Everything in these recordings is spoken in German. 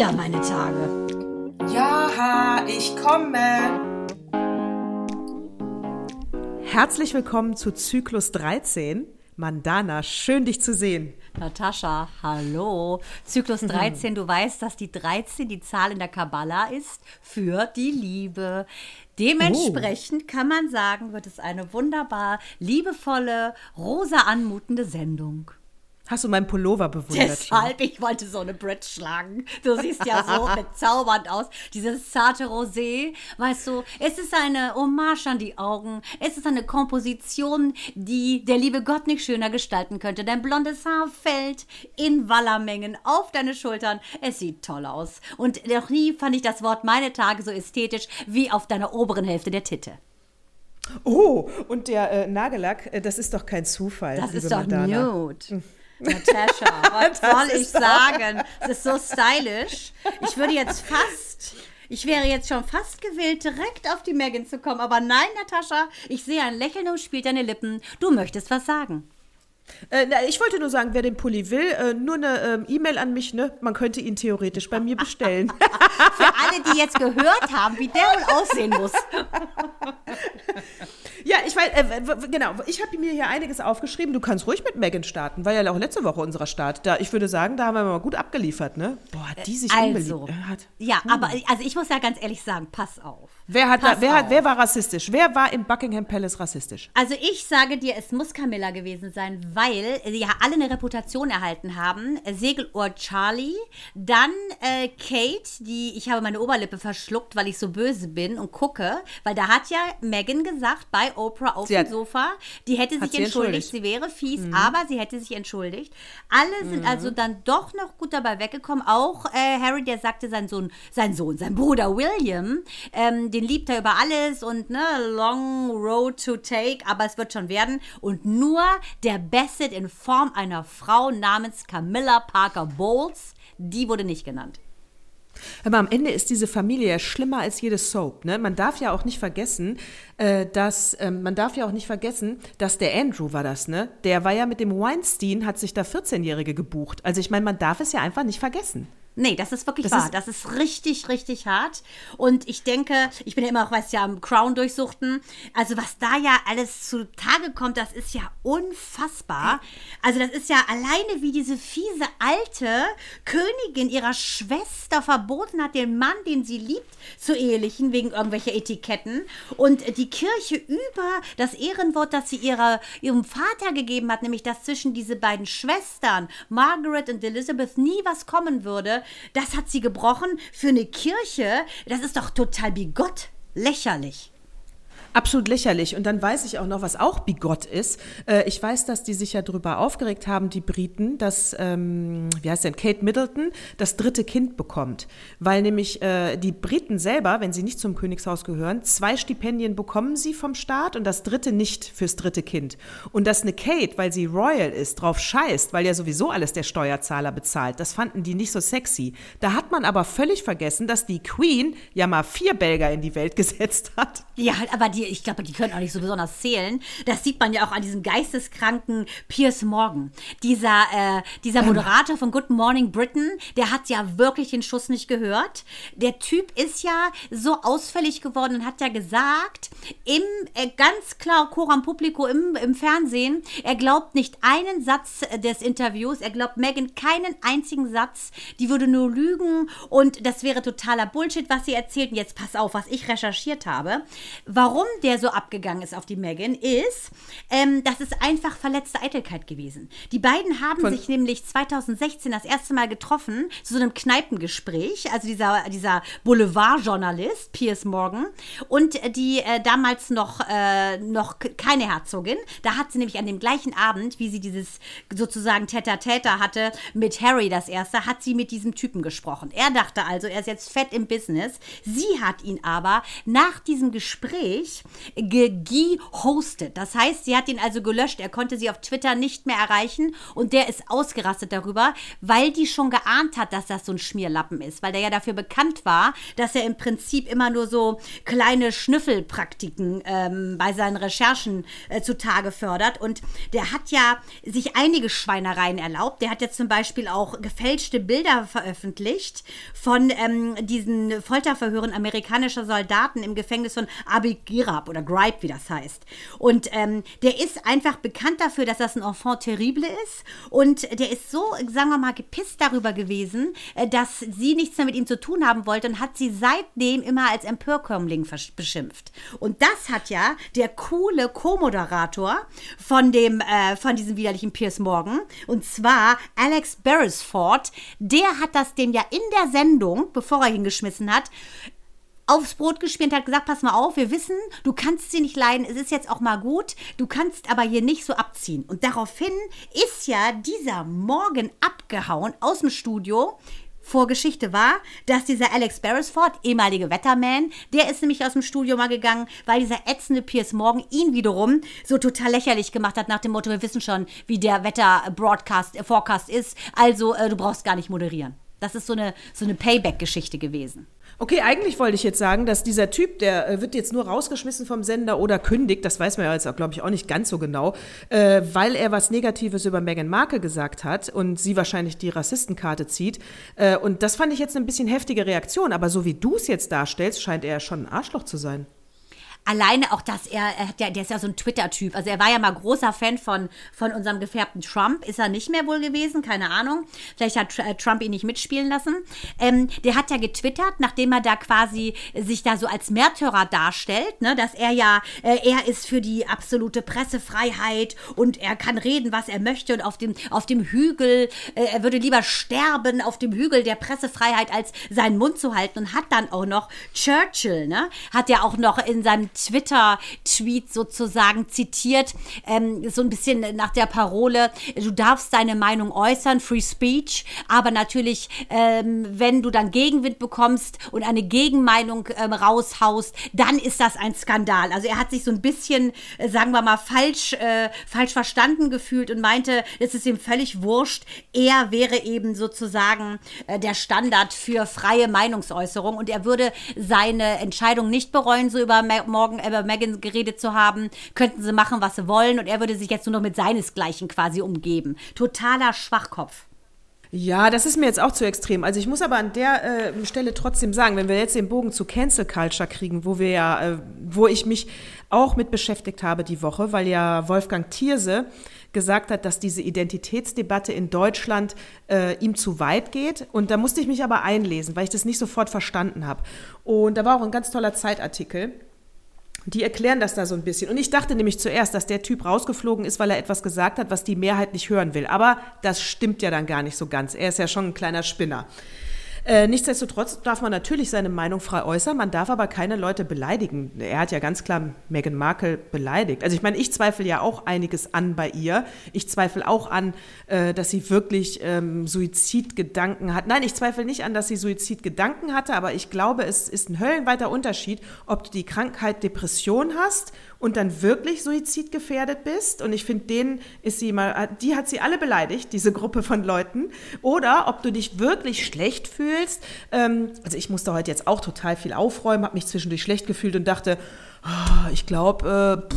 wieder meine Tage. Ja, ich komme. Herzlich willkommen zu Zyklus 13. Mandana, schön dich zu sehen. Natascha, hallo. Zyklus 13, du weißt, dass die 13 die Zahl in der Kabbala ist für die Liebe. Dementsprechend kann man sagen, wird es eine wunderbar liebevolle, rosa anmutende Sendung. Hast du meinen Pullover bewundert? Deshalb, ich wollte so eine Bridge schlagen. Du siehst ja so bezaubernd aus. Dieses zarte Rosé, weißt du, es ist eine Hommage an die Augen. Es ist eine Komposition, die der liebe Gott nicht schöner gestalten könnte. Dein blondes Haar fällt in Wallermengen auf deine Schultern. Es sieht toll aus. Und noch nie fand ich das Wort meine Tage so ästhetisch wie auf deiner oberen Hälfte der Titte. Oh, und der äh, Nagellack, äh, das ist doch kein Zufall. Das ist doch Mandana. nude. Natascha, was Das soll ich sagen? Das ist so stylisch. Ich würde jetzt fast, ich wäre jetzt schon fast gewillt, direkt auf die Megan zu kommen. Aber nein, Natascha, ich sehe ein Lächeln umspielt deine Lippen. Du möchtest was sagen. Äh, na, ich wollte nur sagen, wer den Pulli will, äh, nur eine ähm, E-Mail an mich, ne? Man könnte ihn theoretisch bei mir bestellen. Für alle, die jetzt gehört haben, wie der wohl aussehen muss. ja, ich weiß, äh, genau, ich habe mir hier einiges aufgeschrieben. Du kannst ruhig mit Megan starten, war ja auch letzte Woche unserer Start. Da, ich würde sagen, da haben wir mal gut abgeliefert, ne? Boah, hat die sich Also, unbeliebt äh, hat. ja, aber also ich muss ja ganz ehrlich sagen, pass auf. Wer, hat da, wer, hat, wer war rassistisch? Wer war im Buckingham Palace rassistisch? Also ich sage dir, es muss Camilla gewesen sein, weil sie ja alle eine Reputation erhalten haben. Segelohr Charlie, dann äh, Kate, die ich habe meine Oberlippe verschluckt, weil ich so böse bin und gucke, weil da hat ja Megan gesagt bei Oprah auf Sie dem hat- Sofa, die hätte sich sie entschuldigt. entschuldigt. Mhm. Sie wäre fies, aber sie hätte sich entschuldigt. Alle sind also dann doch noch gut dabei weggekommen. Auch äh, Harry, der sagte, sein Sohn, sein Sohn, sein Bruder William, ähm, den liebt er über alles und ne, long road to take, aber es wird schon werden. Und nur der Bassett in Form einer Frau namens Camilla Parker Bowles, die wurde nicht genannt. Aber am Ende ist diese Familie ja schlimmer als jede Soap. Ne? Man darf ja auch nicht vergessen, äh, dass ähm, man darf ja auch nicht vergessen, dass der Andrew war das, ne? Der war ja mit dem Weinstein, hat sich da 14-Jährige gebucht. Also ich meine, man darf es ja einfach nicht vergessen. Nee, das ist wirklich Das wahr. ist- das ist richtig, richtig hart. Und ich denke, ich bin ja immer auch, weißt du, ja, am Crown durchsuchten. Also, was da ja alles zutage kommt, das ist ja unfassbar. Also, das ist ja alleine, wie diese fiese alte Königin ihrer Schwester verboten hat, den Mann, den sie liebt, zu ehelichen, wegen irgendwelcher Etiketten. Und die Kirche über das Ehrenwort, das sie ihrer, ihrem Vater gegeben hat, nämlich dass zwischen diese beiden Schwestern, Margaret und Elizabeth, nie was kommen würde, das hat sie gebrochen für eine Kirche. Das ist doch total bigott. Lächerlich. Absolut lächerlich. Und dann weiß ich auch noch, was auch bigott ist. Äh, ich weiß, dass die sich ja darüber aufgeregt haben, die Briten, dass, ähm, wie heißt denn, Kate Middleton das dritte Kind bekommt. Weil nämlich äh, die Briten selber, wenn sie nicht zum Königshaus gehören, zwei Stipendien bekommen sie vom Staat und das dritte nicht fürs dritte Kind. Und dass eine Kate, weil sie royal ist, drauf scheißt, weil ja sowieso alles der Steuerzahler bezahlt, das fanden die nicht so sexy. Da hat man aber völlig vergessen, dass die Queen ja mal vier Belger in die Welt gesetzt hat. Ja, aber die, ich glaube, die können auch nicht so besonders zählen. Das sieht man ja auch an diesem geisteskranken Piers Morgan. Dieser, äh, dieser Moderator von Good Morning Britain, der hat ja wirklich den Schuss nicht gehört. Der Typ ist ja so ausfällig geworden und hat ja gesagt, im äh, ganz klar Coram Publico im, im Fernsehen, er glaubt nicht einen Satz des Interviews, er glaubt Megan keinen einzigen Satz, die würde nur lügen und das wäre totaler Bullshit, was sie erzählt. Und jetzt pass auf, was ich recherchiert habe. Warum der so abgegangen ist auf die Megan, ist, ähm, das ist einfach verletzte Eitelkeit gewesen. Die beiden haben Von- sich nämlich 2016 das erste Mal getroffen, zu so einem Kneipengespräch, also dieser, dieser Boulevardjournalist, Piers Morgan, und die äh, damals noch, äh, noch keine Herzogin. Da hat sie nämlich an dem gleichen Abend, wie sie dieses sozusagen Täter-Täter hatte mit Harry das erste, hat sie mit diesem Typen gesprochen. Er dachte also, er ist jetzt fett im Business. Sie hat ihn aber nach diesem Gespräch gehostet. Das heißt, sie hat ihn also gelöscht. Er konnte sie auf Twitter nicht mehr erreichen und der ist ausgerastet darüber, weil die schon geahnt hat, dass das so ein Schmierlappen ist, weil der ja dafür bekannt war, dass er im Prinzip immer nur so kleine Schnüffelpraktiken ähm, bei seinen Recherchen äh, zutage fördert. Und der hat ja sich einige Schweinereien erlaubt. Der hat jetzt zum Beispiel auch gefälschte Bilder veröffentlicht von ähm, diesen Folterverhören amerikanischer Soldaten im Gefängnis von Abu Ghraib oder Gripe, wie das heißt. Und ähm, der ist einfach bekannt dafür, dass das ein Enfant terrible ist. Und der ist so, sagen wir mal, gepisst darüber gewesen, äh, dass sie nichts mehr mit ihm zu tun haben wollte und hat sie seitdem immer als Empörkömmling beschimpft. Und das hat ja der coole Co-Moderator von äh, von diesem widerlichen Piers Morgan, und zwar Alex Beresford, der hat das dem ja in der Sendung, bevor er hingeschmissen hat, aufs Brot gespielt hat gesagt, pass mal auf, wir wissen, du kannst sie nicht leiden, es ist jetzt auch mal gut, du kannst aber hier nicht so abziehen. Und daraufhin ist ja dieser Morgen abgehauen aus dem Studio, Vorgeschichte war, dass dieser Alex Beresford, ehemalige Wetterman, der ist nämlich aus dem Studio mal gegangen, weil dieser ätzende Piers Morgan ihn wiederum so total lächerlich gemacht hat nach dem Motto, wir wissen schon, wie der Wetter-Broadcast, äh, Forecast ist, also äh, du brauchst gar nicht moderieren. Das ist so eine, so eine Payback-Geschichte gewesen. Okay, eigentlich wollte ich jetzt sagen, dass dieser Typ, der äh, wird jetzt nur rausgeschmissen vom Sender oder kündigt, das weiß man ja jetzt, glaube ich, auch nicht ganz so genau, äh, weil er was Negatives über Meghan Markle gesagt hat und sie wahrscheinlich die Rassistenkarte zieht. Äh, und das fand ich jetzt ein bisschen heftige Reaktion, aber so wie du es jetzt darstellst, scheint er schon ein Arschloch zu sein alleine auch, dass er, er der ist ja so ein Twitter-Typ. Also er war ja mal großer Fan von, von unserem gefärbten Trump. Ist er nicht mehr wohl gewesen, keine Ahnung. Vielleicht hat äh, Trump ihn nicht mitspielen lassen. Ähm, der hat ja getwittert, nachdem er da quasi sich da so als Märtyrer darstellt, ne, dass er ja, äh, er ist für die absolute Pressefreiheit und er kann reden, was er möchte und auf dem, auf dem Hügel, äh, er würde lieber sterben auf dem Hügel der Pressefreiheit, als seinen Mund zu halten und hat dann auch noch Churchill, ne, hat ja auch noch in seinem Twitter-Tweet sozusagen zitiert, ähm, so ein bisschen nach der Parole, du darfst deine Meinung äußern, Free Speech, aber natürlich, ähm, wenn du dann Gegenwind bekommst und eine Gegenmeinung ähm, raushaust, dann ist das ein Skandal. Also er hat sich so ein bisschen, äh, sagen wir mal, falsch, äh, falsch verstanden gefühlt und meinte, es ist ihm völlig wurscht. Er wäre eben sozusagen äh, der Standard für freie Meinungsäußerung und er würde seine Entscheidung nicht bereuen, so über Morgen über Megan geredet zu haben, könnten sie machen, was sie wollen und er würde sich jetzt nur noch mit seinesgleichen quasi umgeben. Totaler Schwachkopf. Ja, das ist mir jetzt auch zu extrem. Also ich muss aber an der äh, Stelle trotzdem sagen, wenn wir jetzt den Bogen zu Cancel Culture kriegen, wo wir ja, äh, wo ich mich auch mit beschäftigt habe die Woche, weil ja Wolfgang Thierse gesagt hat, dass diese Identitätsdebatte in Deutschland äh, ihm zu weit geht. Und da musste ich mich aber einlesen, weil ich das nicht sofort verstanden habe. Und da war auch ein ganz toller Zeitartikel die erklären das da so ein bisschen. Und ich dachte nämlich zuerst, dass der Typ rausgeflogen ist, weil er etwas gesagt hat, was die Mehrheit nicht hören will. Aber das stimmt ja dann gar nicht so ganz. Er ist ja schon ein kleiner Spinner. Äh, nichtsdestotrotz darf man natürlich seine Meinung frei äußern, man darf aber keine Leute beleidigen. Er hat ja ganz klar Meghan Markle beleidigt. Also ich meine, ich zweifle ja auch einiges an bei ihr. Ich zweifle auch an, äh, dass sie wirklich ähm, Suizidgedanken hat. Nein, ich zweifle nicht an, dass sie Suizidgedanken hatte, aber ich glaube, es ist ein höllenweiter Unterschied, ob du die Krankheit Depression hast und dann wirklich suizidgefährdet bist. Und ich finde, denen ist sie mal, die hat sie alle beleidigt, diese Gruppe von Leuten. Oder ob du dich wirklich schlecht fühlst. Ähm, also ich musste heute jetzt auch total viel aufräumen, habe mich zwischendurch schlecht gefühlt und dachte, oh, ich glaube, äh,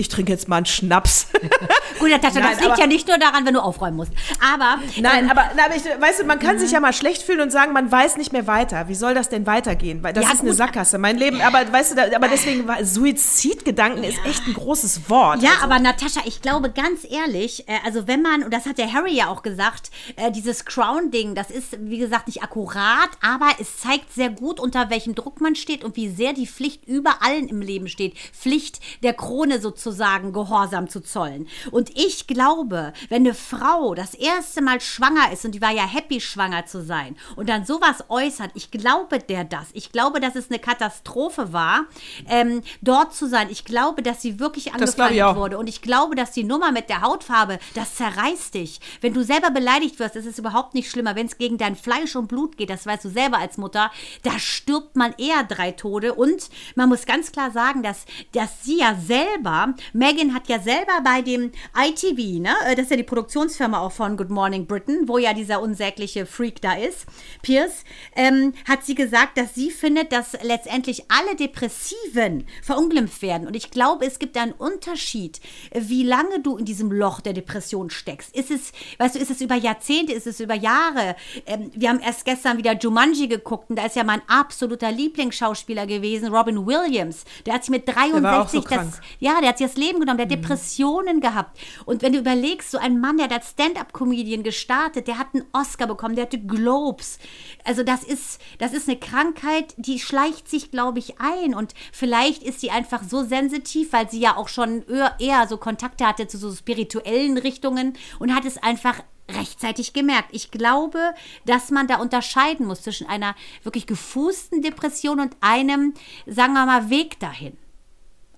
ich trinke jetzt mal einen Schnaps. Gut, Natascha, das liegt ja nicht nur daran, wenn du aufräumen musst. Aber. Nein, ähm, aber, aber ich, weißt du, man kann mhm. sich ja mal schlecht fühlen und sagen, man weiß nicht mehr weiter. Wie soll das denn weitergehen? Weil das ja, ist gut. eine Sackgasse. Mein Leben, aber weißt du, aber deswegen war Suizidgedanken ja. ist echt ein großes Wort. Ja, also. aber Natascha, ich glaube ganz ehrlich, äh, also wenn man, und das hat der Harry ja auch gesagt, äh, dieses Crown-Ding, das ist, wie gesagt, nicht akkurat, aber es zeigt sehr gut, unter welchem Druck man steht und wie sehr die Pflicht über allen im Leben steht. Pflicht der Krone sozusagen sozusagen Gehorsam zu zollen. Und ich glaube, wenn eine Frau das erste Mal schwanger ist und die war ja happy, schwanger zu sein und dann sowas äußert, ich glaube der das. Ich glaube, dass es eine Katastrophe war, ähm, dort zu sein. Ich glaube, dass sie wirklich angefeindet wurde. Und ich glaube, dass die Nummer mit der Hautfarbe, das zerreißt dich. Wenn du selber beleidigt wirst, ist es überhaupt nicht schlimmer. Wenn es gegen dein Fleisch und Blut geht, das weißt du selber als Mutter, da stirbt man eher drei Tode. Und man muss ganz klar sagen, dass, dass sie ja selber, Megan hat ja selber bei dem ITV, ne, äh, das ist ja die Produktionsfirma auch von Good Morning Britain, wo ja dieser unsägliche Freak da ist, Pierce, ähm, hat sie gesagt, dass sie findet, dass letztendlich alle Depressiven verunglimpft werden. Und ich glaube, es gibt einen Unterschied, wie lange du in diesem Loch der Depression steckst. Ist es, weißt du, ist es über Jahrzehnte, ist es über Jahre? Ähm, wir haben erst gestern wieder Jumanji geguckt und da ist ja mein absoluter Lieblingsschauspieler gewesen, Robin Williams. Der hat sich mit 63 so das, ja, der hat sich das Leben genommen, der hat mhm. Depressionen gehabt. Und wenn du überlegst, so ein Mann, der hat Stand-up-Comedian gestartet, der hat einen Oscar bekommen, der hatte Globes. Also das ist, das ist eine Krankheit, die schleicht sich, glaube ich, ein. Und vielleicht ist sie einfach so sensitiv, weil sie ja auch schon eher so Kontakte hatte zu so spirituellen Richtungen und hat es einfach rechtzeitig gemerkt. Ich glaube, dass man da unterscheiden muss zwischen einer wirklich gefußten Depression und einem, sagen wir mal, Weg dahin.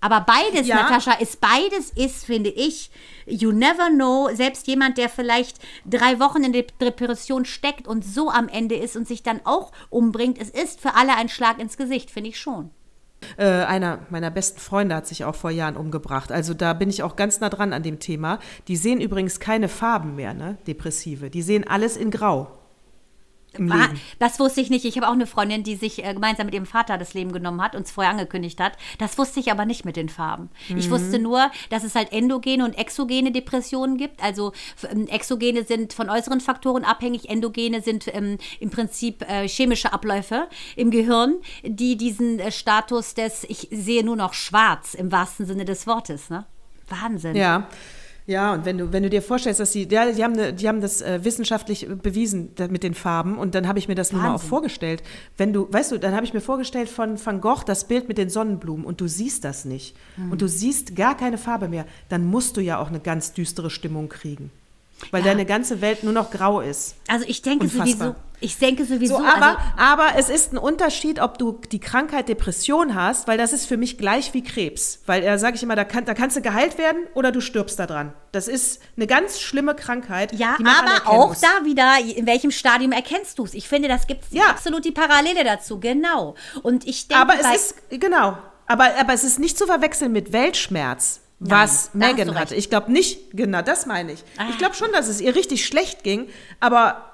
Aber beides, ja. Natascha, ist beides ist, finde ich, you never know. Selbst jemand, der vielleicht drei Wochen in der Depression steckt und so am Ende ist und sich dann auch umbringt, es ist für alle ein Schlag ins Gesicht, finde ich schon. Äh, einer meiner besten Freunde hat sich auch vor Jahren umgebracht. Also da bin ich auch ganz nah dran an dem Thema. Die sehen übrigens keine Farben mehr, ne? Depressive. Die sehen alles in Grau. Das wusste ich nicht. Ich habe auch eine Freundin, die sich äh, gemeinsam mit ihrem Vater das Leben genommen hat und es vorher angekündigt hat. Das wusste ich aber nicht mit den Farben. Mhm. Ich wusste nur, dass es halt endogene und exogene Depressionen gibt. Also ähm, exogene sind von äußeren Faktoren abhängig, endogene sind ähm, im Prinzip äh, chemische Abläufe im Gehirn, die diesen äh, Status des Ich sehe nur noch schwarz im wahrsten Sinne des Wortes. Ne? Wahnsinn. Ja. Ja, und wenn du, wenn du dir vorstellst, dass sie, ja, die haben, ne, die haben das äh, wissenschaftlich bewiesen da, mit den Farben und dann habe ich mir das nur mal auch vorgestellt. Wenn du, weißt du, dann habe ich mir vorgestellt von Van Gogh das Bild mit den Sonnenblumen und du siehst das nicht hm. und du siehst gar keine Farbe mehr, dann musst du ja auch eine ganz düstere Stimmung kriegen. Weil ja. deine ganze Welt nur noch grau ist. Also ich denke Unfassbar. sowieso, ich denke sowieso. So, aber, also, aber es ist ein Unterschied, ob du die Krankheit Depression hast, weil das ist für mich gleich wie Krebs. Weil da sage ich immer, da, kann, da kannst du geheilt werden oder du stirbst daran. Das ist eine ganz schlimme Krankheit. Ja, aber auch muss. da wieder, in welchem Stadium erkennst du es? Ich finde, das gibt ja. absolut die Parallele dazu, genau. Und ich denke. Aber es ist, genau. Aber, aber es ist nicht zu verwechseln mit Weltschmerz was Nein, Megan hatte. Ich glaube nicht, genau das meine ich. Ah. Ich glaube schon, dass es ihr richtig schlecht ging, aber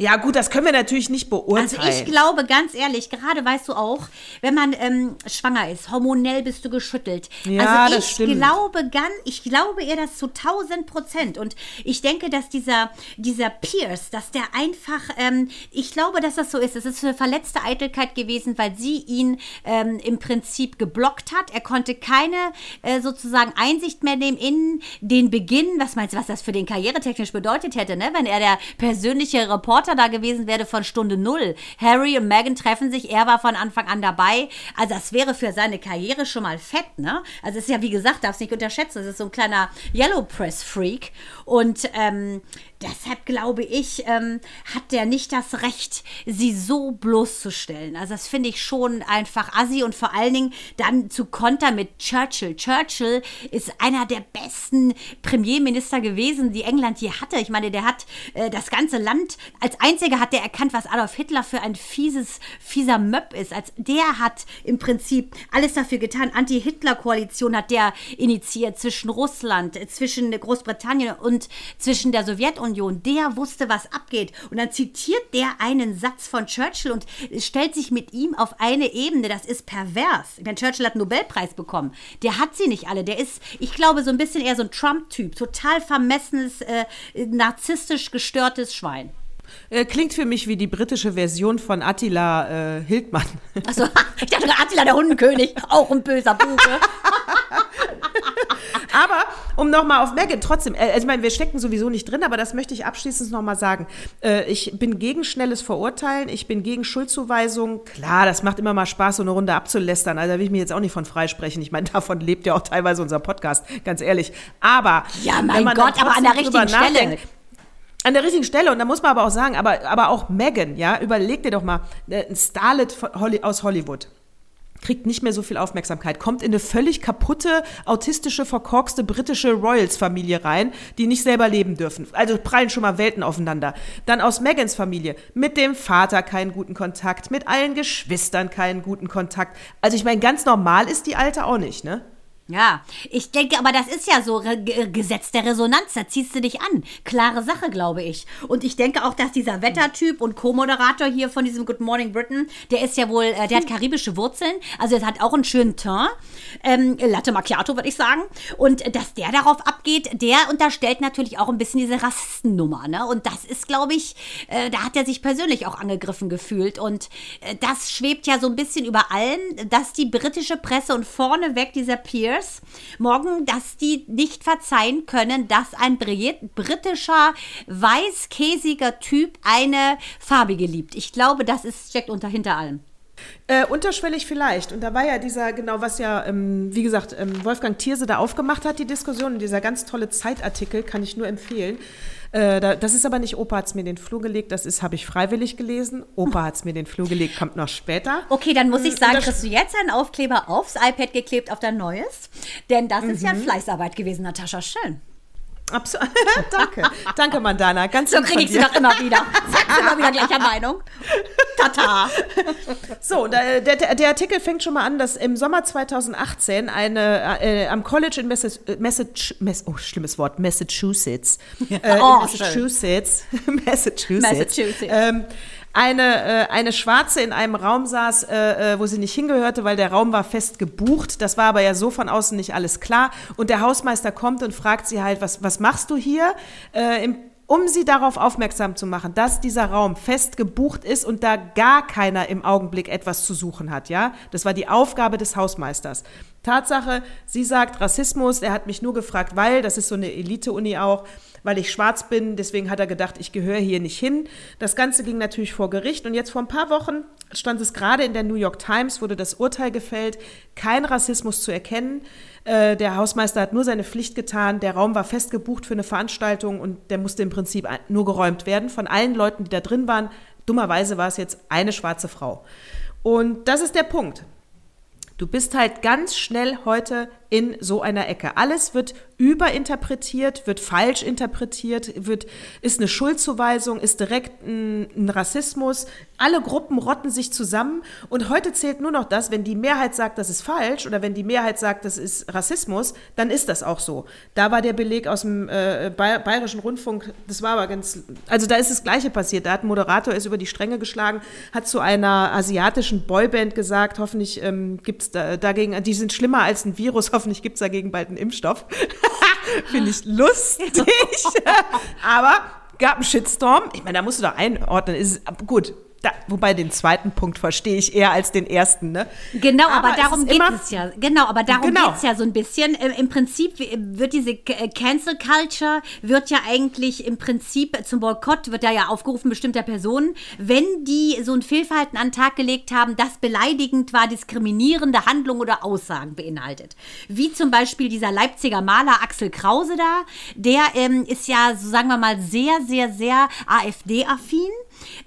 ja, gut, das können wir natürlich nicht beurteilen. Also ich glaube, ganz ehrlich, gerade weißt du auch, wenn man ähm, schwanger ist, hormonell bist du geschüttelt. Ja, also ich stimmt. glaube ganz, ich glaube ihr das zu 1000 Prozent. Und ich denke, dass dieser, dieser Pierce, dass der einfach, ähm, ich glaube, dass das so ist. Es ist eine verletzte Eitelkeit gewesen, weil sie ihn ähm, im Prinzip geblockt hat. Er konnte keine äh, sozusagen Einsicht mehr nehmen in den Beginn. Was meinst du, was das für den karrieretechnisch bedeutet hätte, ne? wenn er der persönliche Reporter Reporter da gewesen wäre von Stunde Null. Harry und Meghan treffen sich, er war von Anfang an dabei. Also das wäre für seine Karriere schon mal fett, ne? Also es ist ja, wie gesagt, darf es nicht unterschätzen, es ist so ein kleiner Yellow Press Freak. Und ähm, deshalb glaube ich, ähm, hat der nicht das Recht, sie so bloßzustellen. Also das finde ich schon einfach assi und vor allen Dingen dann zu kontern mit Churchill. Churchill ist einer der besten Premierminister gewesen, die England je hatte. Ich meine, der hat äh, das ganze Land, als einziger hat der erkannt, was Adolf Hitler für ein fieses, fieser Möb ist. Als der hat im Prinzip alles dafür getan. Anti-Hitler-Koalition hat der initiiert zwischen Russland, zwischen Großbritannien und zwischen der Sowjetunion Sowjetunion, der wusste, was abgeht. Und dann zitiert der einen Satz von Churchill und stellt sich mit ihm auf eine Ebene. Das ist pervers. Denn Churchill hat einen Nobelpreis bekommen. Der hat sie nicht alle. Der ist, ich glaube, so ein bisschen eher so ein Trump-Typ. Total vermessenes, äh, narzisstisch gestörtes Schwein. Äh, klingt für mich wie die britische Version von Attila äh, Hildmann. Achso, ich dachte Attila der Hundenkönig, auch ein böser Buche. Aber um nochmal auf Megan, trotzdem, äh, also ich meine, wir stecken sowieso nicht drin, aber das möchte ich abschließend nochmal sagen. Äh, ich bin gegen schnelles Verurteilen, ich bin gegen Schuldzuweisung. Klar, das macht immer mal Spaß, so eine Runde abzulästern. Also da will ich mir jetzt auch nicht von freisprechen. Ich meine, davon lebt ja auch teilweise unser Podcast, ganz ehrlich. Aber ja, mein Gott, aber an der richtigen Stelle. An der richtigen Stelle, und da muss man aber auch sagen, aber, aber auch Megan, ja, überleg dir doch mal, äh, ein Starlet aus Hollywood kriegt nicht mehr so viel Aufmerksamkeit, kommt in eine völlig kaputte, autistische, verkorkste britische Royals-Familie rein, die nicht selber leben dürfen. Also prallen schon mal Welten aufeinander. Dann aus Megans Familie, mit dem Vater keinen guten Kontakt, mit allen Geschwistern keinen guten Kontakt. Also ich meine, ganz normal ist die Alte auch nicht, ne? Ja, ich denke, aber das ist ja so Gesetz der Resonanz, da ziehst du dich an. Klare Sache, glaube ich. Und ich denke auch, dass dieser Wettertyp und Co-Moderator hier von diesem Good Morning Britain, der ist ja wohl, äh, der hat karibische Wurzeln, also er hat auch einen schönen Teint, ähm, Latte Macchiato, würde ich sagen. Und dass der darauf abgeht, der unterstellt natürlich auch ein bisschen diese Rassistennummer, ne? Und das ist, glaube ich, äh, da hat er sich persönlich auch angegriffen gefühlt. Und äh, das schwebt ja so ein bisschen über allen, dass die britische Presse und vorneweg dieser Peer Spears morgen, dass die nicht verzeihen können, dass ein britischer, weißkäsiger Typ eine farbige liebt. Ich glaube, das ist, steckt unter hinter allem. Äh, unterschwellig vielleicht. Und da war ja dieser, genau, was ja, ähm, wie gesagt, ähm, Wolfgang Thierse da aufgemacht hat, die Diskussion. dieser ganz tolle Zeitartikel kann ich nur empfehlen. Äh, da, das ist aber nicht, Opa hat es mir den Flur gelegt, das ist, habe ich freiwillig gelesen. Opa hat es mir den Flur gelegt, kommt noch später. Okay, dann muss ich hm, sagen, kriegst du jetzt einen Aufkleber aufs iPad geklebt auf dein neues? Denn das mhm. ist ja mhm. Fleißarbeit gewesen, Natascha. Schön. Absolut. Danke. Danke, Mandana. Ganz so kriege ich sie doch immer wieder. Sagst immer wieder gleicher Meinung. Tata. So, der, der, der, Artikel fängt schon mal an, dass im Sommer 2018 eine äh, am College in Massachusetts, Mass, oh, schlimmes Wort, Massachusetts, äh, oh, Massachusetts, Massachusetts, Massachusetts. Ähm, eine, äh, eine Schwarze in einem Raum saß, äh, äh, wo sie nicht hingehörte, weil der Raum war fest gebucht. Das war aber ja so von außen nicht alles klar. Und der Hausmeister kommt und fragt sie halt, was, was machst du hier? Äh, Im um sie darauf aufmerksam zu machen, dass dieser Raum fest gebucht ist und da gar keiner im Augenblick etwas zu suchen hat, ja? Das war die Aufgabe des Hausmeisters. Tatsache, sie sagt Rassismus, er hat mich nur gefragt, weil, das ist so eine Elite-Uni auch, weil ich schwarz bin, deswegen hat er gedacht, ich gehöre hier nicht hin. Das Ganze ging natürlich vor Gericht und jetzt vor ein paar Wochen stand es gerade in der New York Times, wurde das Urteil gefällt, kein Rassismus zu erkennen. Äh, der Hausmeister hat nur seine Pflicht getan. Der Raum war fest gebucht für eine Veranstaltung und der musste im Prinzip nur geräumt werden von allen Leuten, die da drin waren. Dummerweise war es jetzt eine schwarze Frau. Und das ist der Punkt. Du bist halt ganz schnell heute in so einer Ecke. Alles wird überinterpretiert, wird falsch interpretiert, wird, ist eine Schuldzuweisung, ist direkt ein, ein, Rassismus. Alle Gruppen rotten sich zusammen und heute zählt nur noch das, wenn die Mehrheit sagt, das ist falsch oder wenn die Mehrheit sagt, das ist Rassismus, dann ist das auch so. Da war der Beleg aus dem äh, Bayerischen Rundfunk, das war aber ganz, also da ist das Gleiche passiert. Da hat ein Moderator ist über die Stränge geschlagen, hat zu einer asiatischen Boyband gesagt, hoffentlich ähm, gibt es da, dagegen, die sind schlimmer als ein Virus, hoffentlich gibt es dagegen bald einen Impfstoff. Finde ich lustig. Aber gab einen Shitstorm. Ich meine, da musst du doch einordnen. Ist, gut, da, wobei den zweiten Punkt verstehe ich eher als den ersten, ne? Genau, aber, aber darum geht es ja. Genau, aber darum genau. geht es ja so ein bisschen. Im Prinzip wird diese äh, Cancel Culture wird ja eigentlich im Prinzip zum Boykott wird da ja aufgerufen bestimmter Personen, wenn die so ein Fehlverhalten an den Tag gelegt haben, das beleidigend war, diskriminierende Handlungen oder Aussagen beinhaltet. Wie zum Beispiel dieser Leipziger Maler Axel Krause da, der ähm, ist ja, so sagen wir mal, sehr, sehr, sehr AfD-affin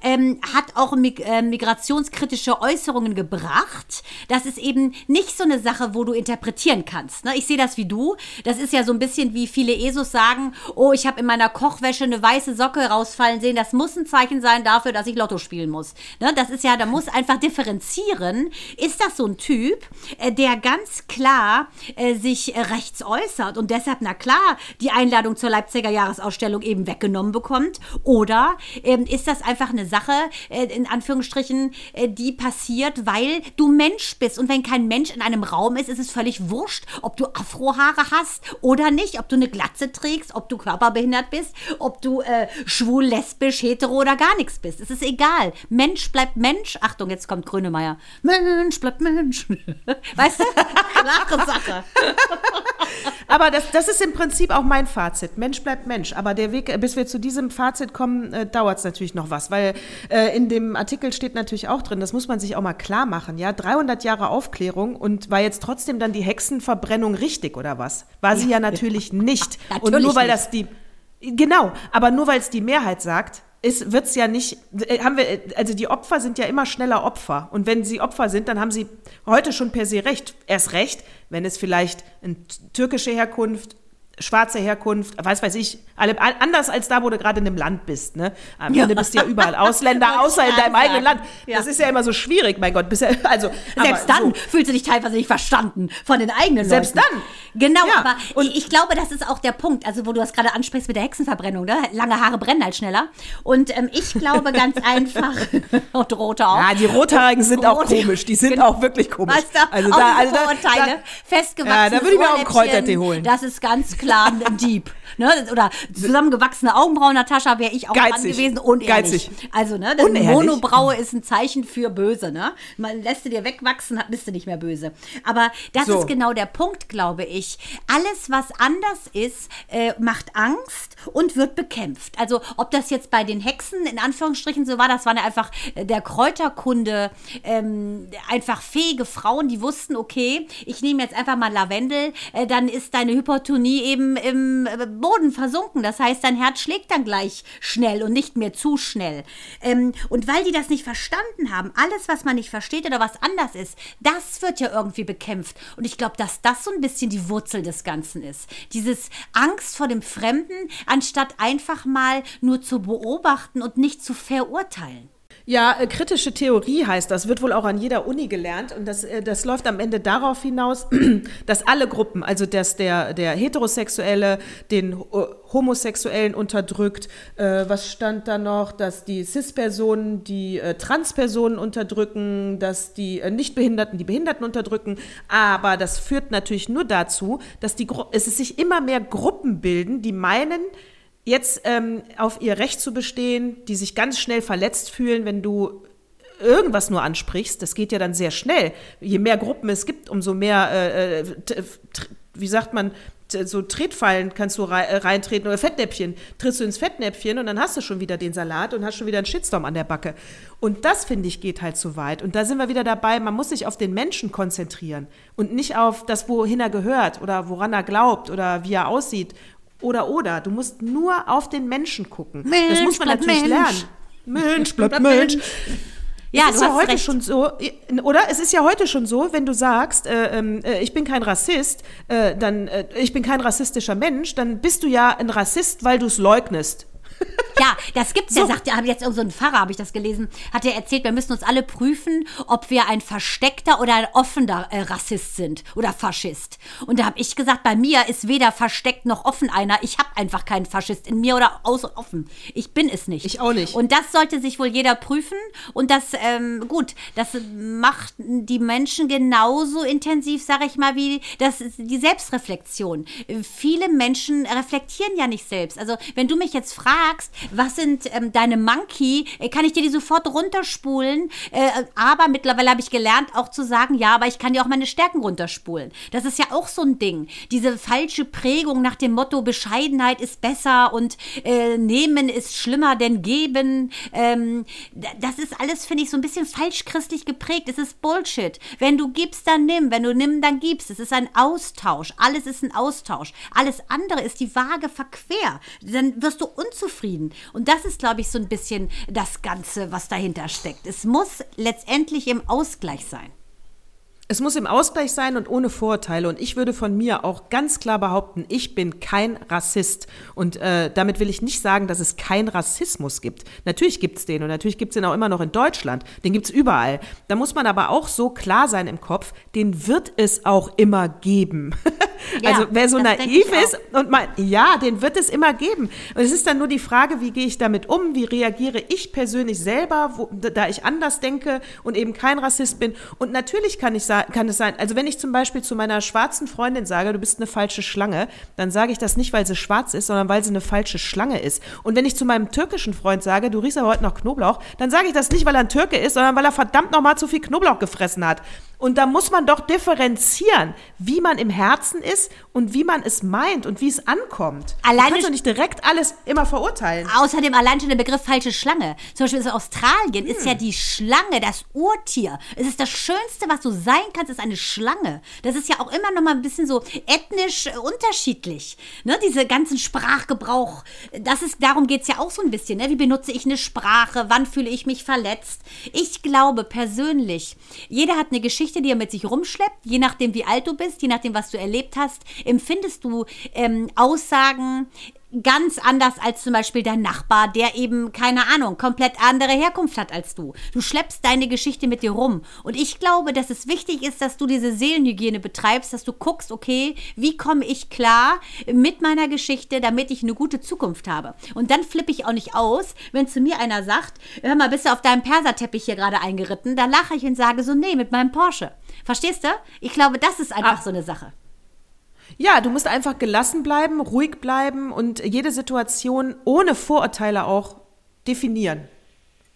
ähm, hat auch mig äh, migrationskritische Äußerungen gebracht. Das ist eben nicht so eine Sache, wo du interpretieren kannst. Ne? Ich sehe das wie du. Das ist ja so ein bisschen wie viele ESOs sagen, oh, ich habe in meiner Kochwäsche eine weiße Socke rausfallen sehen. Das muss ein Zeichen sein dafür, dass ich Lotto spielen muss. Ne? Das ist ja, da muss einfach differenzieren. Ist das so ein Typ, äh, der ganz klar äh, sich äh, rechts äußert und deshalb, na klar, die Einladung zur Leipziger Jahresausstellung eben weggenommen bekommt? Oder ähm, ist das einfach eine Sache, äh, in Anführungsstrichen, äh, die passiert, weil du Mensch bist. Und wenn kein Mensch in einem Raum ist, ist es völlig wurscht, ob du Afrohaare hast oder nicht, ob du eine Glatze trägst, ob du körperbehindert bist, ob du äh, schwul, lesbisch, hetero oder gar nichts bist. Es ist egal. Mensch bleibt Mensch. Achtung, jetzt kommt Grönemeyer. Mensch bleibt Mensch. weißt du? Klare Sache. Aber das, das ist im Prinzip auch mein Fazit. Mensch bleibt Mensch. Aber der Weg, bis wir zu diesem Fazit kommen, äh, dauert es natürlich noch was. Weil äh, in dem Artikel steht natürlich auch drin, das muss man sich auch mal klar machen. Ja, 300 Jahre Aufklärung und war jetzt trotzdem dann die Hexenverbrennung richtig oder was? War sie ja, ja natürlich nicht. Natürlich und nur weil nicht. das die. Genau, aber nur weil es die Mehrheit sagt, ist, wird's ja nicht, äh, haben wir, also die Opfer sind ja immer schneller Opfer. Und wenn sie Opfer sind, dann haben sie heute schon per se recht. Erst recht, wenn es vielleicht eine türkische Herkunft, schwarze Herkunft, was weiß ich, alle, anders als da, wo du gerade in einem Land bist. Ne? Am Ja. Ende bist du ja überall Ausländer, außer in deinem eigenen. Land. Ja. Das ist ja immer so schwierig, mein Gott. Bist ja, also, Selbst dann so. fühlst du dich teilweise nicht verstanden von den eigenen Selbst Leuten. dann. Genau, Ja, aber und- ich, glaube, das ist auch der Punkt, also wo du das gerade ansprichst mit der Hexenverbrennung, ne? Lange Haare brennen halt schneller. Und ähm, ich glaube ganz einfach, und rote auch. Ja, die Rothaarigen sind auch Rote- komisch. Die sind Genau. auch wirklich komisch. Weißt du, also auch da, also da, Vorurteile, da, festgewachsene Ja, da würde ich mir auch einen Kräutertee holen. Das ist ganz klar ein Dieb. Ne? Oder zusammengewachsene Augenbrauen, Natascha, wäre ich auch dran Geizig. gewesen. Unehrlich. Geizig. Also, ne, das Unehrlich. Monobraue ist ein Zeichen für böse, ne? Man lässt sie dir wegwachsen, bist du nicht mehr böse. Aber das So. ist genau der Punkt, glaube ich. Alles, was anders ist, äh, macht Angst und wird bekämpft. Also, ob das jetzt bei den Hexen in Anführungsstrichen so war, das waren ja einfach äh, der Kräuterkunde ähm, einfach fähige Frauen, die wussten, okay, ich nehme jetzt einfach mal Lavendel, äh, dann ist deine Hypertonie eben im äh, Boden versunken. Das heißt, dein Herz schlägt dann gleich schnell und nicht mehr zu schnell. Ähm, und weil die das nicht verstanden haben, alles, was man nicht versteht oder was anders ist, das wird ja irgendwie bekämpft. Und ich glaube, dass das so ein bisschen die Wurzel des Ganzen ist. Dieses Angst vor dem Fremden, anstatt einfach mal nur zu beobachten und nicht zu verurteilen. Ja, äh, kritische Theorie heißt das, wird wohl auch an jeder Uni gelernt. Und das, äh, das läuft am Ende darauf hinaus, dass alle Gruppen, also dass der, der Heterosexuelle den äh, Homosexuellen unterdrückt, äh, was stand da noch, dass die Cis-Personen die äh, Trans-Personen unterdrücken, dass die äh, Nichtbehinderten die Behinderten unterdrücken, aber das führt natürlich nur dazu, dass die Gru es sich immer mehr Gruppen bilden, die meinen, jetzt ähm, auf ihr Recht zu bestehen, die sich ganz schnell verletzt fühlen, wenn du irgendwas nur ansprichst. Das geht ja dann sehr schnell. Je mehr Gruppen es gibt, umso mehr, äh, äh, wie sagt man, so Tretfallen kannst du äh, reintreten oder Fettnäpfchen. Trittst du ins Fettnäpfchen und dann hast du schon wieder den Salat und hast schon wieder einen Shitstorm an der Backe. Und das, finde ich, geht halt zu weit. Und da sind wir wieder dabei, man muss sich auf den Menschen konzentrieren und nicht auf das, wohin er gehört oder woran er glaubt oder wie er aussieht oder oder. Du musst nur auf den Menschen gucken. das Mensch muss man natürlich Mensch. lernen. Mensch bleibt Bleibt Mensch. Ja, es ist du ja heute recht. schon so, oder? Es ist ja heute schon so, wenn du sagst, äh, ähm, äh, ich bin kein Rassist, äh, dann äh, ich bin kein rassistischer Mensch, dann bist du ja ein Rassist, weil du es leugnest. Ja, das gibt's. Der sagt, habe jetzt irgend so Pfarrer, habe ich das gelesen, hat er erzählt, wir müssen uns alle prüfen, ob wir ein versteckter oder ein offener äh, Rassist sind oder Faschist. Und da habe ich gesagt, bei mir ist weder versteckt noch offen einer. Ich habe einfach keinen Faschist in mir oder außer offen. Ich bin es nicht. Ich auch nicht. Und das sollte sich wohl jeder prüfen. Und das, ähm, gut, das macht die Menschen genauso intensiv, sage ich mal, wie das die Selbstreflexion. Äh, Viele Menschen reflektieren ja nicht selbst. Also wenn du mich jetzt fragst, was sind ähm, deine Monkey, äh, kann ich dir die sofort runterspulen. Äh, aber mittlerweile habe ich gelernt, auch zu sagen, ja, aber ich kann dir auch meine Stärken runterspulen. Das ist ja auch so ein Ding. Diese falsche Prägung nach dem Motto, Bescheidenheit ist besser und äh, nehmen ist schlimmer denn geben. Ähm, das ist alles, finde ich, so ein bisschen falsch christlich geprägt. Es ist Bullshit. Wenn du gibst, dann nimm. Wenn du nimm, dann gibst. Es ist ein Austausch. Alles ist ein Austausch. Alles andere ist die Waage verquer. Dann wirst du unzufrieden. Und das ist, glaube ich, so ein bisschen das Ganze, was dahinter steckt. Es muss letztendlich im Ausgleich sein. Es muss im Ausgleich sein und ohne Vorurteile. Und ich würde von mir auch ganz klar behaupten, ich bin kein Rassist. Und äh, damit will ich nicht sagen, dass es keinen Rassismus gibt. Natürlich gibt es den und natürlich gibt es den auch immer noch in Deutschland. Den gibt es überall. Da muss man aber auch so klar sein im Kopf, den wird es auch immer geben. Ja, also wer so naiv ist und mal, ja, den wird es immer geben. Und es ist dann nur die Frage, wie gehe ich damit um? Wie reagiere ich persönlich selber, wo, da ich anders denke und eben kein Rassist bin? Und natürlich kann ich sagen, kann es sein, also wenn ich zum Beispiel zu meiner schwarzen Freundin sage, du bist eine falsche Schlange, dann sage ich das nicht, weil sie schwarz ist, sondern weil sie eine falsche Schlange ist. Und wenn ich zu meinem türkischen Freund sage, du riechst aber heute noch Knoblauch, dann sage ich das nicht, weil er ein Türke ist, sondern weil er verdammt nochmal zu viel Knoblauch gefressen hat. Und da muss man doch differenzieren, wie man im Herzen ist und wie man es meint und wie es ankommt. Alleine du kannst doch nicht direkt alles immer verurteilen. Außerdem allein schon der Begriff falsche Schlange. Zum Beispiel in Australien ist Hm. ja die Schlange das Urtier. Es ist das Schönste, was du sein kannst, ist eine Schlange. Das ist ja auch immer noch mal ein bisschen so ethnisch äh, unterschiedlich. Ne? Diese ganzen Sprachgebrauch, das ist, darum geht es ja auch so ein bisschen. Ne? Wie benutze ich eine Sprache? Wann fühle ich mich verletzt? Ich glaube persönlich, jeder hat eine Geschichte, die er mit sich rumschleppt. Je nachdem, wie alt du bist, je nachdem, was du erlebt hast, empfindest du ähm, Aussagen ganz anders als zum Beispiel dein Nachbar, der eben, keine Ahnung, komplett andere Herkunft hat als du. Du schleppst deine Geschichte mit dir rum. Und ich glaube, dass es wichtig ist, dass du diese Seelenhygiene betreibst, dass du guckst, okay, wie komme ich klar mit meiner Geschichte, damit ich eine gute Zukunft habe. Und dann flippe ich auch nicht aus, wenn zu mir einer sagt, hör mal, bist du auf deinem Perserteppich hier gerade eingeritten? Da lache ich und sage so, nee, mit meinem Porsche. Verstehst du? Ich glaube, das ist einfach Ah. so eine Sache. Ja, du musst einfach gelassen bleiben, ruhig bleiben und jede Situation ohne Vorurteile auch definieren.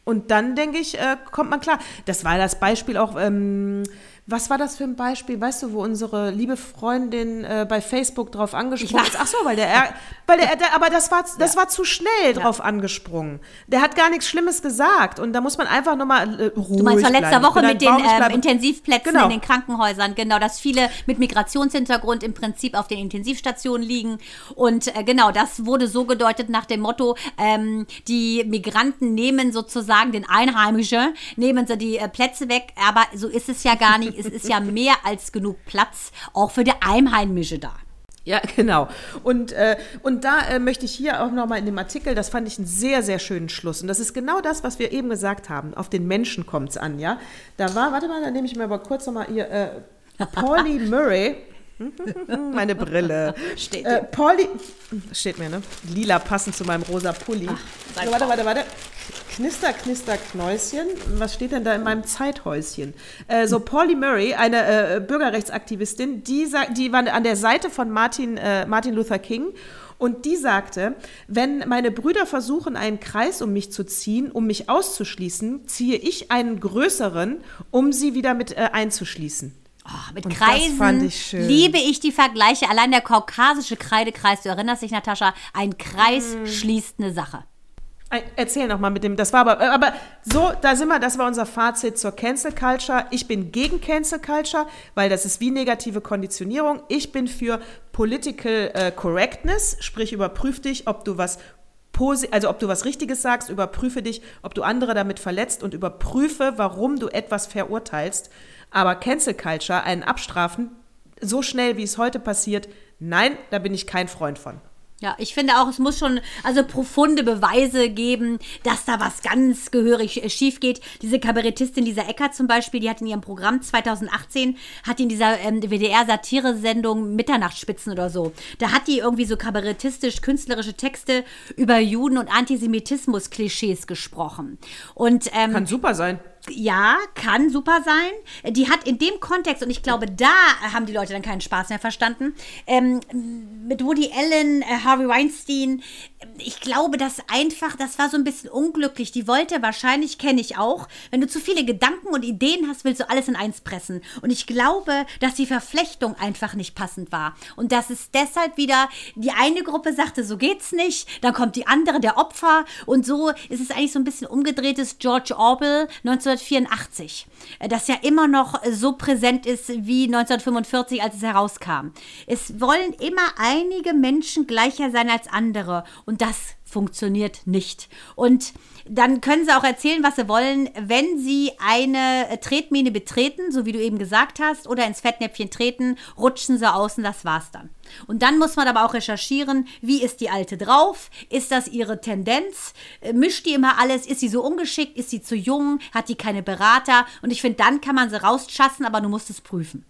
Und dann, denke ich, äh, kommt man klar. Das war das Beispiel auch, ähm, was war das für ein Beispiel, weißt du, wo unsere liebe Freundin äh, bei Facebook drauf angesprungen ist? Ach so, weil der, er- weil der, der aber das war, das war zu schnell drauf angesprungen. Der hat gar nichts Schlimmes gesagt und da muss man einfach nochmal äh, ruhig Du meinst von letzter. Woche mit den ähm. Intensivplätzen Genau. in den Krankenhäusern, genau, dass viele mit Migrationshintergrund im Prinzip auf den Intensivstationen liegen. Und äh, genau, das wurde so gedeutet nach dem Motto, ähm, die Migranten nehmen sozusagen den Einheimischen, nehmen sie die äh, Plätze weg, aber so ist es ja gar nicht. Es ist ja mehr als genug Platz, auch für die Einheimische da. Ja, genau. Und, äh, und da äh, möchte ich hier auch nochmal in dem Artikel, das fand ich einen sehr, sehr schönen Schluss. Und das ist genau das, was wir eben gesagt haben. Auf den Menschen kommt es an, ja. Da war, warte mal, da nehme ich mir aber kurz nochmal hier, äh, Pauli Murray. Meine Brille. Steht äh, Pauli, steht mir, ne? Lila passend zu meinem rosa Pulli. so, warte, warte, warte. Knister, Knister, Knäuschen. Was steht denn da in meinem Zeithäuschen? Äh, so, Pauli Murray, eine äh, Bürgerrechtsaktivistin, die, die war an der Seite von Martin, äh, Martin Luther King. Und die sagte, wenn meine Brüder versuchen, einen Kreis um mich zu ziehen, um mich auszuschließen, ziehe ich einen größeren, um sie wieder mit äh, einzuschließen. Oh, mit Und das Kreisen fand ich schön. liebe ich die Vergleiche. Allein der kaukasische Kreidekreis, du erinnerst dich, Natascha, ein Kreis Mhm. schließt eine Sache. Erzähl noch mal mit dem, das war aber, aber so, da sind wir, das war unser Fazit zur Cancel Culture. Ich bin gegen Cancel Culture, weil das ist wie negative Konditionierung. Ich bin für Political äh, Correctness, sprich überprüf dich, ob du was also ob du was Richtiges sagst, überprüfe dich, ob du andere damit verletzt und überprüfe, warum du etwas verurteilst. Aber Cancel Culture, einen abstrafen, so schnell wie es heute passiert, nein, da bin ich kein Freund von. Ja, ich finde auch, es muss schon also profunde Beweise geben, dass da was ganz gehörig äh, schief geht. Diese Kabarettistin Lisa Eckert zum Beispiel, die hat in ihrem Programm 2018, hat in dieser ähm, WDR-Satire-Sendung Mitternachtsspitzen oder so, da hat die irgendwie so kabarettistisch-künstlerische Texte über Juden und Antisemitismus-Klischees gesprochen. Und ähm, Kann super sein. Ja, kann super sein. Die hat in dem Kontext, und ich glaube, da haben die Leute dann keinen Spaß mehr verstanden, ähm, mit Woody Allen, äh, Harvey Weinstein, ich glaube, das einfach, das war so ein bisschen unglücklich. Die wollte wahrscheinlich, kenne ich auch, wenn du zu viele Gedanken und Ideen hast, willst du alles in eins pressen. Und ich glaube, dass die Verflechtung einfach nicht passend war. Und dass es deshalb wieder, die eine Gruppe sagte, so geht's nicht, dann kommt die andere, der Opfer. Und so ist es eigentlich so ein bisschen umgedrehtes George Orwell 1984, äh, das ja immer noch so präsent ist wie 1945, als es herauskam. Es wollen immer einige Menschen gleicher sein als andere und das funktioniert nicht. Und dann können sie auch erzählen, was sie wollen, wenn sie eine Tretmine betreten, so wie du eben gesagt hast, oder ins Fettnäpfchen treten, rutschen sie außen, das war's dann. Und dann muss man aber auch recherchieren, wie ist die Alte drauf? Ist das ihre Tendenz? Äh, mischt die immer alles? Ist sie so ungeschickt? Ist sie zu jung? Hat die keine Berater? Und ich finde, dann kann man sie rausschassen, aber du musst es prüfen.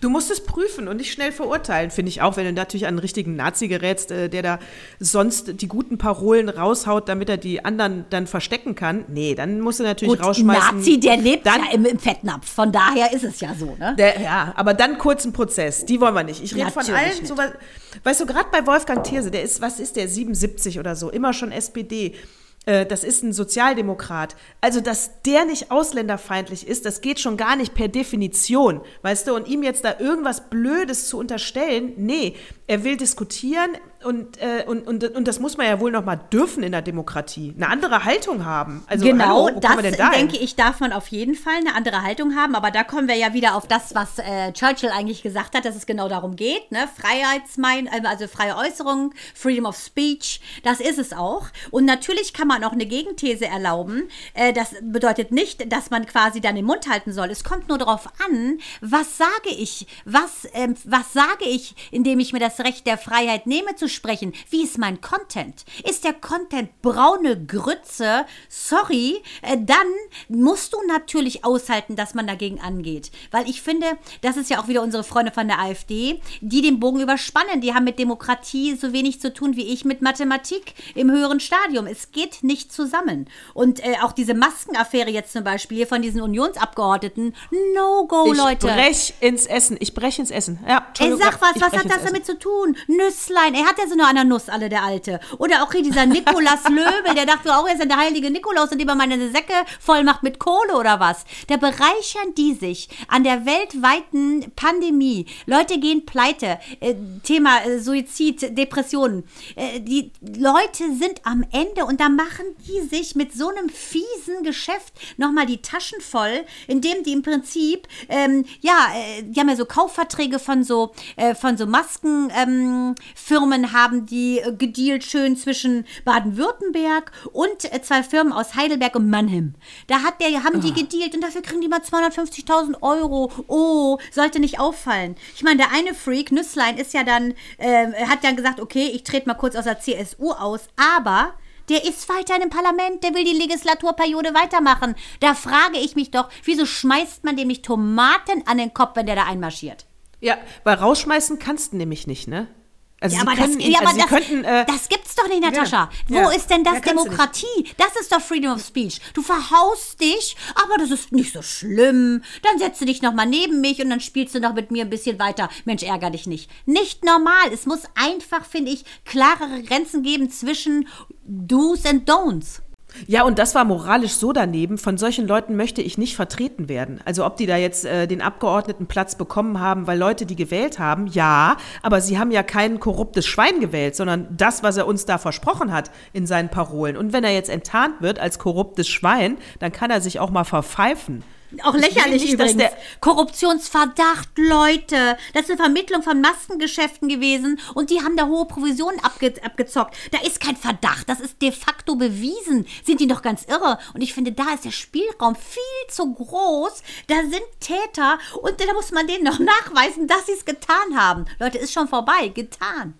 Du musst es prüfen und nicht schnell verurteilen, finde ich auch, wenn du natürlich an einen richtigen Nazi gerätst, äh, der da sonst die guten Parolen raushaut, damit er die anderen dann verstecken kann. Nee, dann musst du natürlich Gut, rausschmeißen. Nazi, der lebt dann, ja im, im Fettnapf. Von daher ist es ja so, ne? Der, ja, aber dann kurzen Prozess, die wollen wir nicht. Ich rede von allen, nicht. so was, weißt du, gerade bei Wolfgang Thierse, der ist, was ist der, 77 oder so, immer schon SPD. Äh, Das ist ein Sozialdemokrat. Also, dass der nicht ausländerfeindlich ist, das geht schon gar nicht per Definition, weißt du? Und ihm jetzt da irgendwas Blödes zu unterstellen, nee, er will diskutieren und, äh, und, und, und das muss man ja wohl noch mal dürfen in der Demokratie. Eine andere Haltung haben. Also, genau, hallo, das da denke ich, darf man auf jeden Fall eine andere Haltung haben. Aber da kommen wir ja wieder auf das, was äh, Churchill eigentlich gesagt hat, dass es genau darum geht. Ne? Freiheitsmein, also freie Äußerung, Freedom of Speech, das ist es auch. Und natürlich kann man auch eine Gegenthese erlauben. Äh, das bedeutet nicht, dass man quasi dann den Mund halten soll. Es kommt nur darauf an, was sage ich, was, ähm, was sage ich, indem ich mir das Recht der Freiheit nehme zu sprechen. Wie ist mein Content? Ist der Content braune Grütze? Sorry, äh, dann musst du natürlich aushalten, dass man dagegen angeht. Weil ich finde, das ist ja auch wieder unsere Freunde von der AfD, die den Bogen überspannen. Die haben mit Demokratie so wenig zu tun wie ich mit Mathematik im höheren Stadium. Es geht nicht zusammen. Und äh, auch diese Maskenaffäre jetzt zum Beispiel von diesen Unionsabgeordneten, No-Go, Ich Leute. brech ins Essen. Ich brech ins Essen. Ja, Ey, sag was, ich was hat das damit zu tun? Nüsslein, er hat ja so nur an der Nuss, alle der Alte. Oder auch hier dieser Nikolaus Löbel, der dachte auch, er ist ja der heilige Nikolaus, indem er meine Säcke voll macht mit Kohle oder was. Da bereichern die sich an der weltweiten Pandemie. Leute gehen pleite. Äh, Thema äh, Suizid, Depressionen. Äh, die Leute sind am Ende und da machen die sich mit so einem fiesen Geschäft nochmal die Taschen voll, indem die im Prinzip, ähm, ja, die haben ja so Kaufverträge von so, von so Maskenfirmen ähm, Haben die äh, gedealt schön zwischen Baden-Württemberg und äh, zwei Firmen aus Heidelberg und Mannheim. Da hat der, haben die gedealt und dafür kriegen die mal 250.000 Euro. Oh, sollte nicht auffallen. Ich meine, der eine Freak, Nüsslein, ist ja dann, äh, hat dann gesagt, okay, ich trete mal kurz aus der CSU aus, aber der ist weiter im Parlament, der will die Legislaturperiode weitermachen. Da frage ich mich doch, wieso schmeißt man dem nicht Tomaten an den Kopf, wenn der da einmarschiert? Ja, weil rausschmeißen kannst du nämlich nicht, ne? Also Ja, aber, können das, ja, also aber das, könnten, äh, das gibt's doch nicht, Natascha. Wo ja. ist denn das Demokratie? Das ist doch Freedom of Speech. Du verhaust dich, aber das ist nicht so schlimm. Dann setzt du dich noch mal neben mich und dann spielst du noch mit mir ein bisschen weiter. Mensch, ärger dich nicht. Nicht normal. Es muss einfach, finde ich, klarere Grenzen geben zwischen Do's and Don'ts. Ja, und das war moralisch so daneben. Von solchen Leuten möchte ich nicht vertreten werden. Also ob die da jetzt äh, den Abgeordnetenplatz bekommen haben, weil Leute die gewählt haben, ja, aber sie haben ja kein korruptes Schwein gewählt, sondern das, was er uns da versprochen hat in seinen Parolen. Und wenn er jetzt enttarnt wird als korruptes Schwein, dann kann er sich auch mal verpfeifen. Auch lächerlich nicht, übrigens. der- Korruptionsverdacht, Leute. Das ist eine Vermittlung von Maskengeschäften gewesen und die haben da hohe Provisionen abge abgezockt. Da ist kein Verdacht, das ist de facto bewiesen. Sind die doch ganz irre. Und ich finde, da ist der Spielraum viel zu groß. Da sind Täter und da muss man denen noch nachweisen, dass sie es getan haben. Leute, ist schon vorbei. Getan.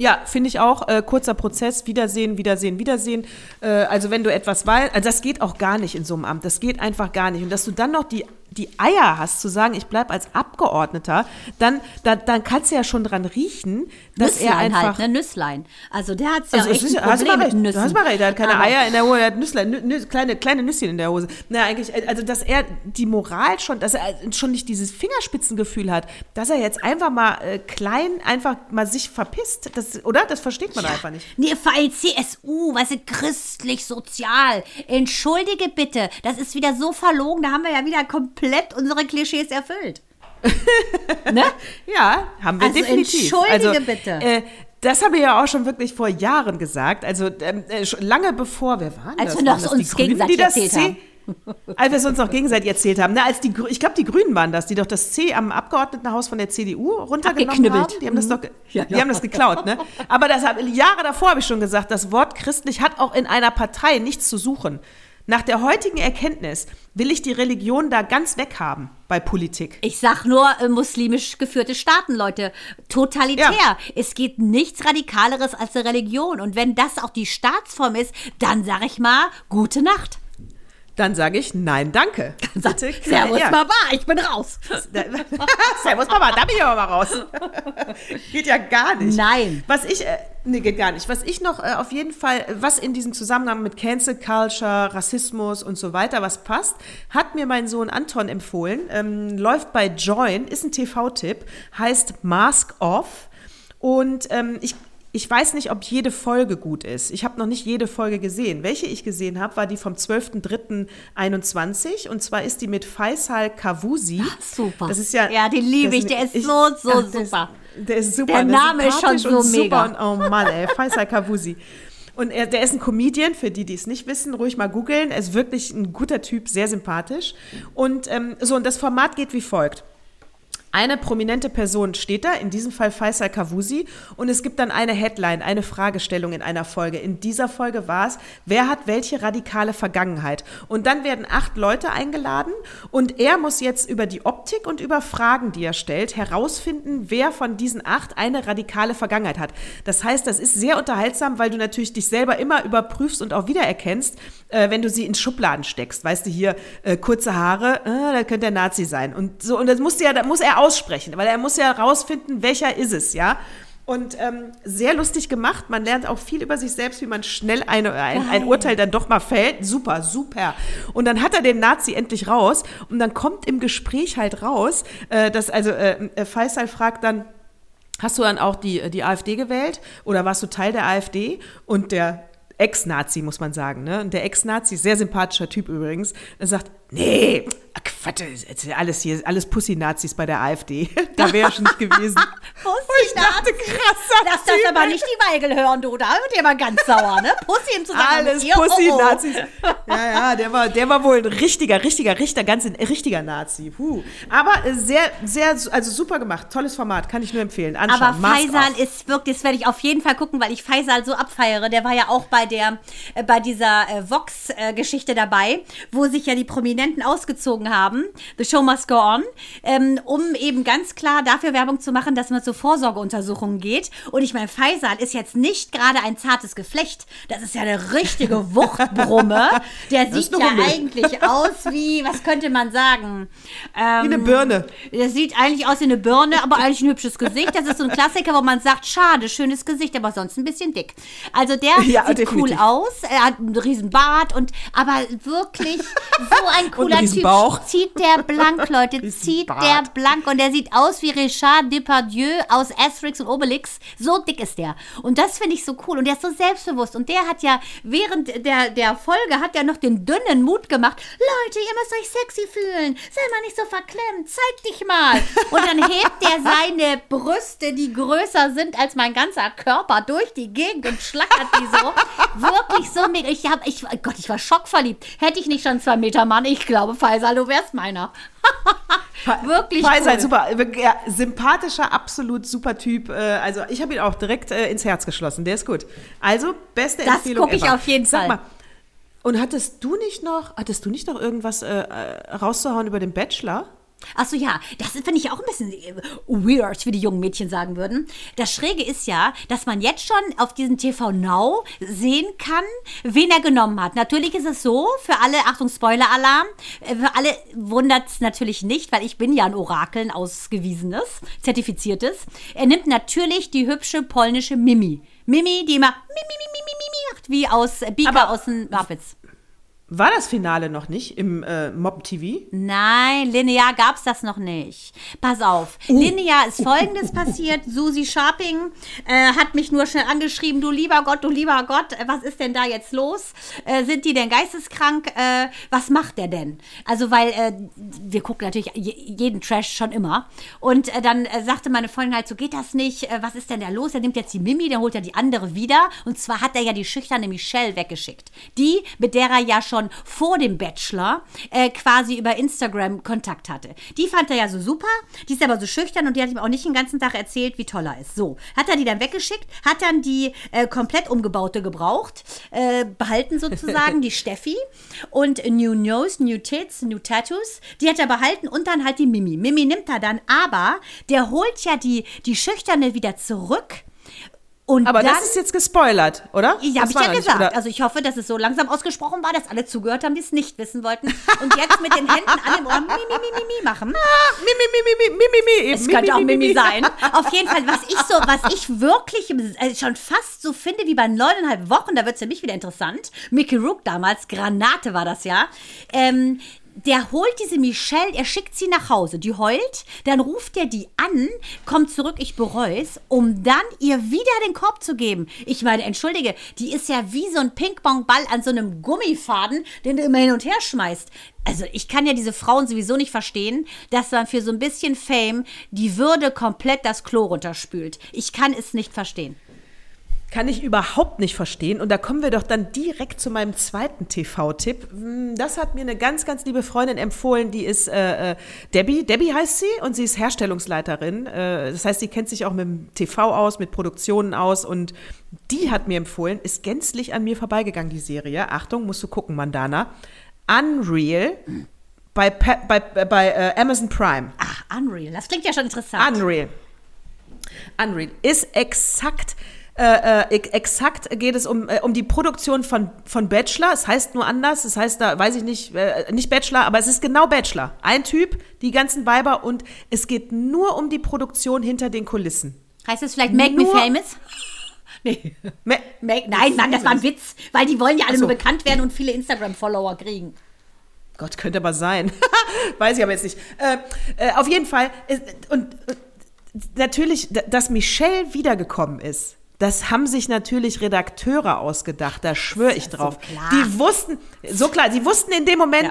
Ja, finde ich auch. Äh, kurzer Prozess, Wiedersehen, Wiedersehen, Wiedersehen. Äh, also wenn du etwas weißt, also das geht auch gar nicht in so einem Amt. Das geht einfach gar nicht. Und dass du dann noch die, die Eier hast zu sagen, ich bleibe als Abgeordneter, dann, da, dann kannst du ja schon dran riechen, dass er Nüsslein einfach... halt, ne? Nüsslein. Also der hat ja Also, echt ist, ein Problem mit recht, Nüssen. du hast mal recht, er hat keine Aber- Eier in der Hose, er hat Nüsslein, nü, nü, kleine, kleine Nüsschen in der Hose. Na, eigentlich, also, dass er die Moral schon, dass er schon nicht dieses Fingerspitzengefühl hat, dass er jetzt einfach mal äh, klein, einfach mal sich verpisst, das, oder? Das versteht man einfach nicht. Nee, vor allem CSU, weißt du, christlich, sozial. Entschuldige bitte, das ist wieder so verlogen, da haben wir ja wieder komplett unsere Klischees erfüllt. ne? Ja, haben wir Also definitiv. entschuldige bitte. Äh, das habe ich ja auch schon wirklich vor Jahren gesagt. Also ähm, äh, lange bevor, wer waren Als das? wir noch das uns gegenseitig erzählt haben. als wir es uns noch gegenseitig erzählt haben. Na, als die, ich glaube, die Grünen waren das, die doch das C am Abgeordnetenhaus von der CDU runtergenommen haben. Die haben das doch, ge- Ja, die ja. haben das geklaut, ne? Aber das hab, Jahre davor habe ich schon gesagt, das Wort christlich hat auch in einer Partei nichts zu suchen. Nach der heutigen Erkenntnis will ich die Religion da ganz weghaben bei Politik. Ich sag nur äh, muslimisch geführte Staaten, Leute. Totalitär. Ja. Es geht nichts Radikaleres als eine Religion. Und wenn das auch die Staatsform ist, dann sag ich mal, gute Nacht. Dann sage ich nein, danke. Sag, Servus, ja. Baba, ich bin raus. Servus Mama, da bin ich aber mal raus. geht ja gar nicht. Nein. Was ich, äh, nee, geht gar nicht. Was ich noch äh, auf jeden Fall, was in diesem Zusammenhang mit Cancel Culture, Rassismus und so weiter, was passt, hat mir mein Sohn Anton empfohlen. Ähm, läuft bei Join, ist ein TV-Tipp, heißt Mask Off. Und ähm, ich ich weiß nicht, ob jede Folge gut ist. Ich habe noch nicht jede Folge gesehen. Welche ich gesehen habe, war die vom 12.03.21 und zwar ist die mit Faisal Kavusi. super. Das ist ja Ja, den liebe ich. Der ist so, so der super. Ist, der ist super. Der? Name ist schon so mega. Super und, oh Mann, ey, Faisal Kavusi. Und er, der ist ein Comedian, für die, die es nicht wissen, ruhig mal googeln. Er ist wirklich ein guter Typ, sehr sympathisch. Und ähm, so, und das Format geht wie folgt. Eine prominente Person steht da, in diesem Fall Faisal Kavusi, und es gibt dann eine Headline, eine Fragestellung in einer Folge. In dieser Folge war es, wer hat welche radikale Vergangenheit? Und dann werden acht Leute eingeladen und er muss jetzt über die Optik und über Fragen, die er stellt, herausfinden, wer von diesen acht eine radikale Vergangenheit hat. Das heißt, das ist sehr unterhaltsam, weil du natürlich dich selber immer überprüfst und auch wiedererkennst, äh, wenn du sie in Schubladen steckst. Weißt du, hier äh, kurze Haare, äh, da könnte der Nazi sein. Und so, und das muss ja, da muss er aussprechen, weil er muss ja herausfinden, welcher ist es, ja. Und ähm, sehr lustig gemacht. Man lernt auch viel über sich selbst, wie man schnell eine, ein, ein Urteil dann doch mal fällt. Super, super. Und dann hat er den Nazi endlich raus. Und dann kommt im Gespräch halt raus, äh, dass also äh, äh, Faisal fragt dann, Hast du dann auch die, die AfD gewählt oder warst du Teil der AfD? Und der Ex-Nazi, muss man sagen, ne? Und der Ex-Nazi, sehr sympathischer Typ übrigens, sagt, nee, Quatsch, alles hier, alles Pussy-Nazis bei der AfD. da wäre ich schon nicht gewesen. Pussy ich dachte, krasser Lass das aber nicht die Weigel hören, du. Da wird mal ganz sauer, ne? Pussy im Zusammenhang Alles. Oh, oh. Pussy-Nazis. Ja, ja, der war, der war wohl ein richtiger, richtiger, Richter, ganz ein richtiger Nazi. Puh. Aber äh, sehr, sehr, also super gemacht. Tolles Format, kann ich nur empfehlen. Anschauen. Aber Mask Faisal ist wirklich, das werde ich auf jeden Fall gucken, weil ich Faisal so abfeiere. Der war ja auch bei der, äh, bei dieser äh, Vox-Geschichte dabei, wo sich ja die Prominenten ausgezogen haben. The Show Must Go On, ähm, um eben ganz klar dafür Werbung zu machen, dass man zu Vorsorgeuntersuchungen geht. Und ich meine, Faisal ist jetzt nicht gerade ein zartes Geflecht. Das ist ja eine richtige Wuchtbrumme. Der sieht ja eigentlich aus wie, was könnte man sagen? Ähm, Wie eine Birne. der sieht eigentlich aus wie eine Birne, aber eigentlich ein hübsches Gesicht. Das ist so ein Klassiker, wo man sagt, schade, schönes Gesicht, aber sonst ein bisschen dick. Also der Ja, sieht definitiv. cool aus, er hat einen riesen Bart und aber wirklich so ein cooler riesen Typ. Bauch. Zieht der blank, Leute, zieht der blank und der sieht aus wie Richard Depardieu aus Asterix und Obelix. So dick ist der. Und das finde ich so cool und der ist so selbstbewusst und der hat ja während der, der Folge hat er noch den dünnen Mut gemacht. Leute, ihr müsst euch sexy fühlen. Sei mal nicht so verklemmt. Zeig dich mal. Und dann hebt er seine Brüste, die größer sind als mein ganzer Körper, durch die Gegend und schlackert die so. Wirklich so mega. Ich hab, ich, Gott, ich war schockverliebt. Hätte ich nicht schon zwei Meter Mann, ich glaube, Faisal, du wärst meiner. Wirklich Faisal, cool. super. Ja, sympathischer, absolut super Typ. Äh, Also ich habe ihn auch direkt äh, ins Herz geschlossen. Der ist gut. Also beste Das Empfehlung guck ich ever. auf jeden Sag Fall. Mal, und hattest du nicht noch, hattest du nicht noch irgendwas äh, äh, rauszuhauen über den Bachelor? Achso, ja, das finde ich auch ein bisschen äh, weird, wie die jungen Mädchen sagen würden. Das Schräge ist ja, dass man jetzt schon auf diesem TV Now sehen kann, wen er genommen hat. Natürlich ist es so, für alle, Achtung, Spoiler-Alarm, äh, für alle wundert es natürlich nicht, weil ich bin ja ein Orakel, ein ausgewiesenes, zertifiziertes. Er nimmt natürlich die hübsche polnische Mimi. Mimi, die immer Mimi, Mimi, Mimi, Mimi macht, wie aus äh, Bika aus den Muppets. War das Finale noch nicht im äh, Mob TV? Nein, linear gab's das noch nicht. Pass auf. Linear ist folgendes passiert. Susi Sharping äh, hat mich nur schnell angeschrieben, du lieber Gott, du lieber Gott, äh, was ist denn da jetzt los? Äh, sind die denn geisteskrank? Äh, was macht der denn? Also, weil äh, wir gucken natürlich je- jeden Trash schon immer. Und äh, dann äh, sagte meine Freundin halt, so geht das nicht. Äh, was ist denn da los? Er nimmt jetzt die Mimi, dann holt er die andere wieder. Und zwar hat er ja die schüchterne Michelle weggeschickt. Die, mit der er ja schon schon vor dem Bachelor äh, quasi über Instagram Kontakt hatte. Die fand er ja so super, die ist aber so schüchtern und die hat ihm auch nicht den ganzen Tag erzählt, wie toll er ist. So, hat er die dann weggeschickt, hat dann die äh, komplett umgebaute gebraucht, äh, behalten sozusagen, die Steffi und New Nose, New Tits, New Tattoos, die hat er behalten und dann halt die Mimi. Mimi nimmt er dann, aber der holt ja die, die Schüchterne wieder zurück. Und Aber dann, das ist jetzt gespoilert, oder? ja, habe ich ja nicht, gesagt. oder? also ich hoffe, dass es so langsam ausgesprochen war, dass alle zugehört haben, die es nicht wissen wollten. Und jetzt mit den Händen an dem Ohr mi, mi, mi, mi, mi machen. Mi, mi, mi, mi, mi, mi, mi, Es mi, könnte mi, auch mi, Mimi mi. sein. Auf jeden Fall, was ich so, was ich wirklich äh, schon fast so finde wie bei neuneinhalb Wochen, da wird es für mich wieder interessant. Mickey Rook damals, Granate war das ja. Ähm, der holt diese Michelle, er schickt sie nach Hause, die heult, dann ruft er die an, kommt zurück, ich bereu's, um dann ihr wieder den Korb zu geben. Ich meine, entschuldige, die ist ja wie so ein Ping-Pong-Ball an so einem Gummifaden, den du immer hin und her schmeißt. Also ich kann ja diese Frauen sowieso nicht verstehen, dass man für so ein bisschen Fame die Würde komplett das Klo runterspült. Ich kann es nicht verstehen. Kann ich überhaupt nicht verstehen. Und da kommen wir doch dann direkt zu meinem zweiten TV-Tipp. Hm, Das hat mir eine ganz, ganz liebe Freundin empfohlen, die ist äh, äh, Debbie. Debbie heißt sie und sie ist Herstellungsleiterin. Äh, das heißt, sie kennt sich auch mit dem TV aus, mit Produktionen aus. Und die hat mir empfohlen, ist gänzlich an mir vorbeigegangen, die Serie. Achtung, musst du gucken, Mandana. Unreal bei, Pa- bei, bei äh, Amazon Prime. Ach, Unreal, das klingt ja schon interessant. Unreal. Unreal ist exakt. Äh, äh, exakt geht es um, äh, um die Produktion von, von Bachelor. Es heißt nur anders. Es heißt da, weiß ich nicht, äh, nicht Bachelor, aber es ist genau Bachelor. Ein Typ, die ganzen Weiber und es geht nur um die Produktion hinter den Kulissen. Heißt es vielleicht Make Me Nur- Famous? nee. Me Make, nein, Mann, das war ein Witz, weil die wollen ja alle so. nur bekannt werden und viele Instagram-Follower kriegen. Gott, könnte aber sein. Weiß ich aber jetzt nicht. Äh, äh, auf jeden Fall. Ist, und äh, natürlich, dass Michelle wiedergekommen ist. Das haben sich natürlich Redakteure ausgedacht, da schwöre ich so drauf. klar. Die wussten, so klar, sie wussten in dem Moment, Ja.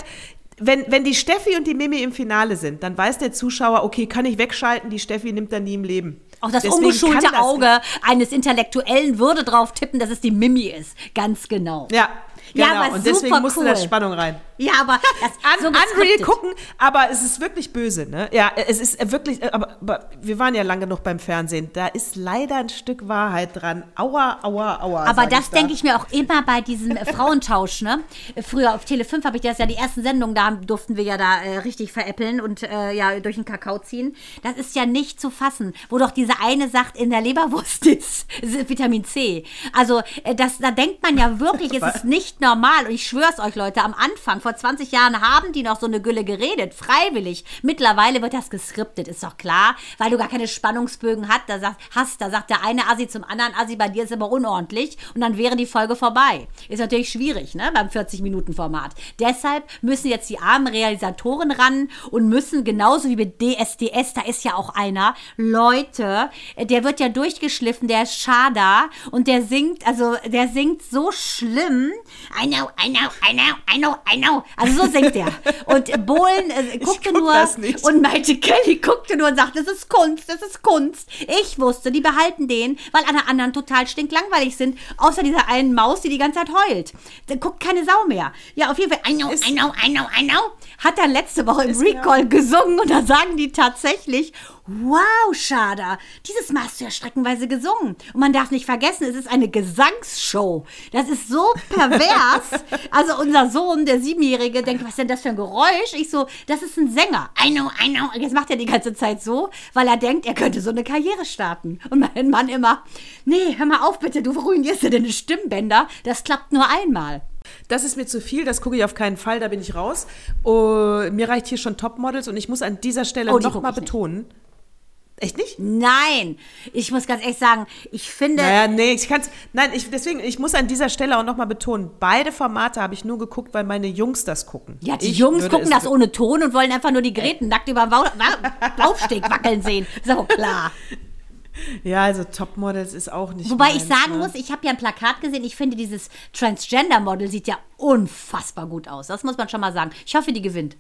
wenn, wenn die Steffi und die Mimi im Finale sind, dann weiß der Zuschauer, okay, kann ich wegschalten, die Steffi nimmt er nie im Leben. Auch das Deswegen ungeschulte das- Auge eines Intellektuellen würde drauf tippen, dass es die Mimi ist. Ganz genau. Ja, Ja, genau. aber und deswegen musste da. Spannung rein. Ja, aber das so Unreal gucken, aber es ist wirklich böse, ne? Ja, es ist wirklich, äh, aber, aber wir waren ja lange genug beim Fernsehen. Da ist leider ein Stück Wahrheit dran. Aua, aua, aua. Aber das da. denke ich mir auch immer bei diesem äh, Frauentausch, ne? Früher auf Tele 5 habe ich das ja die ersten Sendungen, da durften wir ja da äh, richtig veräppeln und äh, ja durch den Kakao ziehen. Das ist ja nicht zu fassen, wo doch diese eine sagt, in der Leberwurst ist, ist Vitamin C. Also äh, das, da denkt man ja wirklich, es ist nicht normal. Und ich schwör's euch, Leute, am Anfang, vor 20 Jahren, haben die noch so eine Gülle geredet, freiwillig. Mittlerweile wird das geskriptet, ist doch klar, weil du gar keine Spannungsbögen hat, da sagt, hast. Da sagt der eine Assi zum anderen Assi, bei dir ist aber unordentlich und dann wäre die Folge vorbei. Ist natürlich schwierig, ne, beim 40-Minuten-Format. Deshalb müssen jetzt die armen Realisatoren ran und müssen genauso wie mit DSDS, da ist ja auch einer, Leute, der wird ja durchgeschliffen, der ist Schada und der singt, also der singt so schlimm. I know, I know, I know, I know, I know. Also so singt er. Und Bohlen äh, guckte guck nur und Maite Kelly guckte nur und sagte, das ist Kunst, das ist Kunst. Ich wusste, die behalten den, weil alle anderen total stinklangweilig sind, außer dieser einen Maus, die die ganze Zeit heult. Da guckt keine Sau mehr. Ja, auf jeden Fall, I know, I know, I know, I know, hat er letzte Woche im Recall gesungen und da sagen die tatsächlich, wow, Schada, dieses Mal hast du ja streckenweise gesungen. Und man darf nicht vergessen, es ist eine Gesangsshow. Das ist so pervers. Also unser Sohn, der Siebenjährige, denkt, was ist denn das für ein Geräusch? Ich so, das ist ein Sänger. I know, I know. Und jetzt macht er die ganze Zeit so, weil er denkt, er könnte so eine Karriere starten. Und mein Mann immer, nee, hör mal auf bitte, du ruinierst dir deine Stimmbänder. Das klappt nur einmal. Das ist mir zu viel, das gucke ich auf keinen Fall, da bin ich raus. Oh, mir reicht hier schon Topmodels und ich muss an dieser Stelle Oh, die nochmal ich nicht. Echt nicht? Nein, ich muss ganz ehrlich sagen, ich finde, Naja, nee, ich kann's. Nein, ich, deswegen, ich muss an dieser Stelle auch nochmal betonen, beide Formate habe ich nur geguckt, weil meine Jungs das gucken. Ja, die ich Jungs gucken das ohne Ton und wollen einfach nur die Gräten nackt über den Laufsteg wackeln sehen. Ist aber klar. Ja, also Topmodels ist auch nicht. Wobei ich meins, sagen ne? muss, ich habe ja ein Plakat gesehen. Ich finde, dieses Transgender-Model sieht ja unfassbar gut aus. Das muss man schon mal sagen. Ich hoffe, die gewinnt.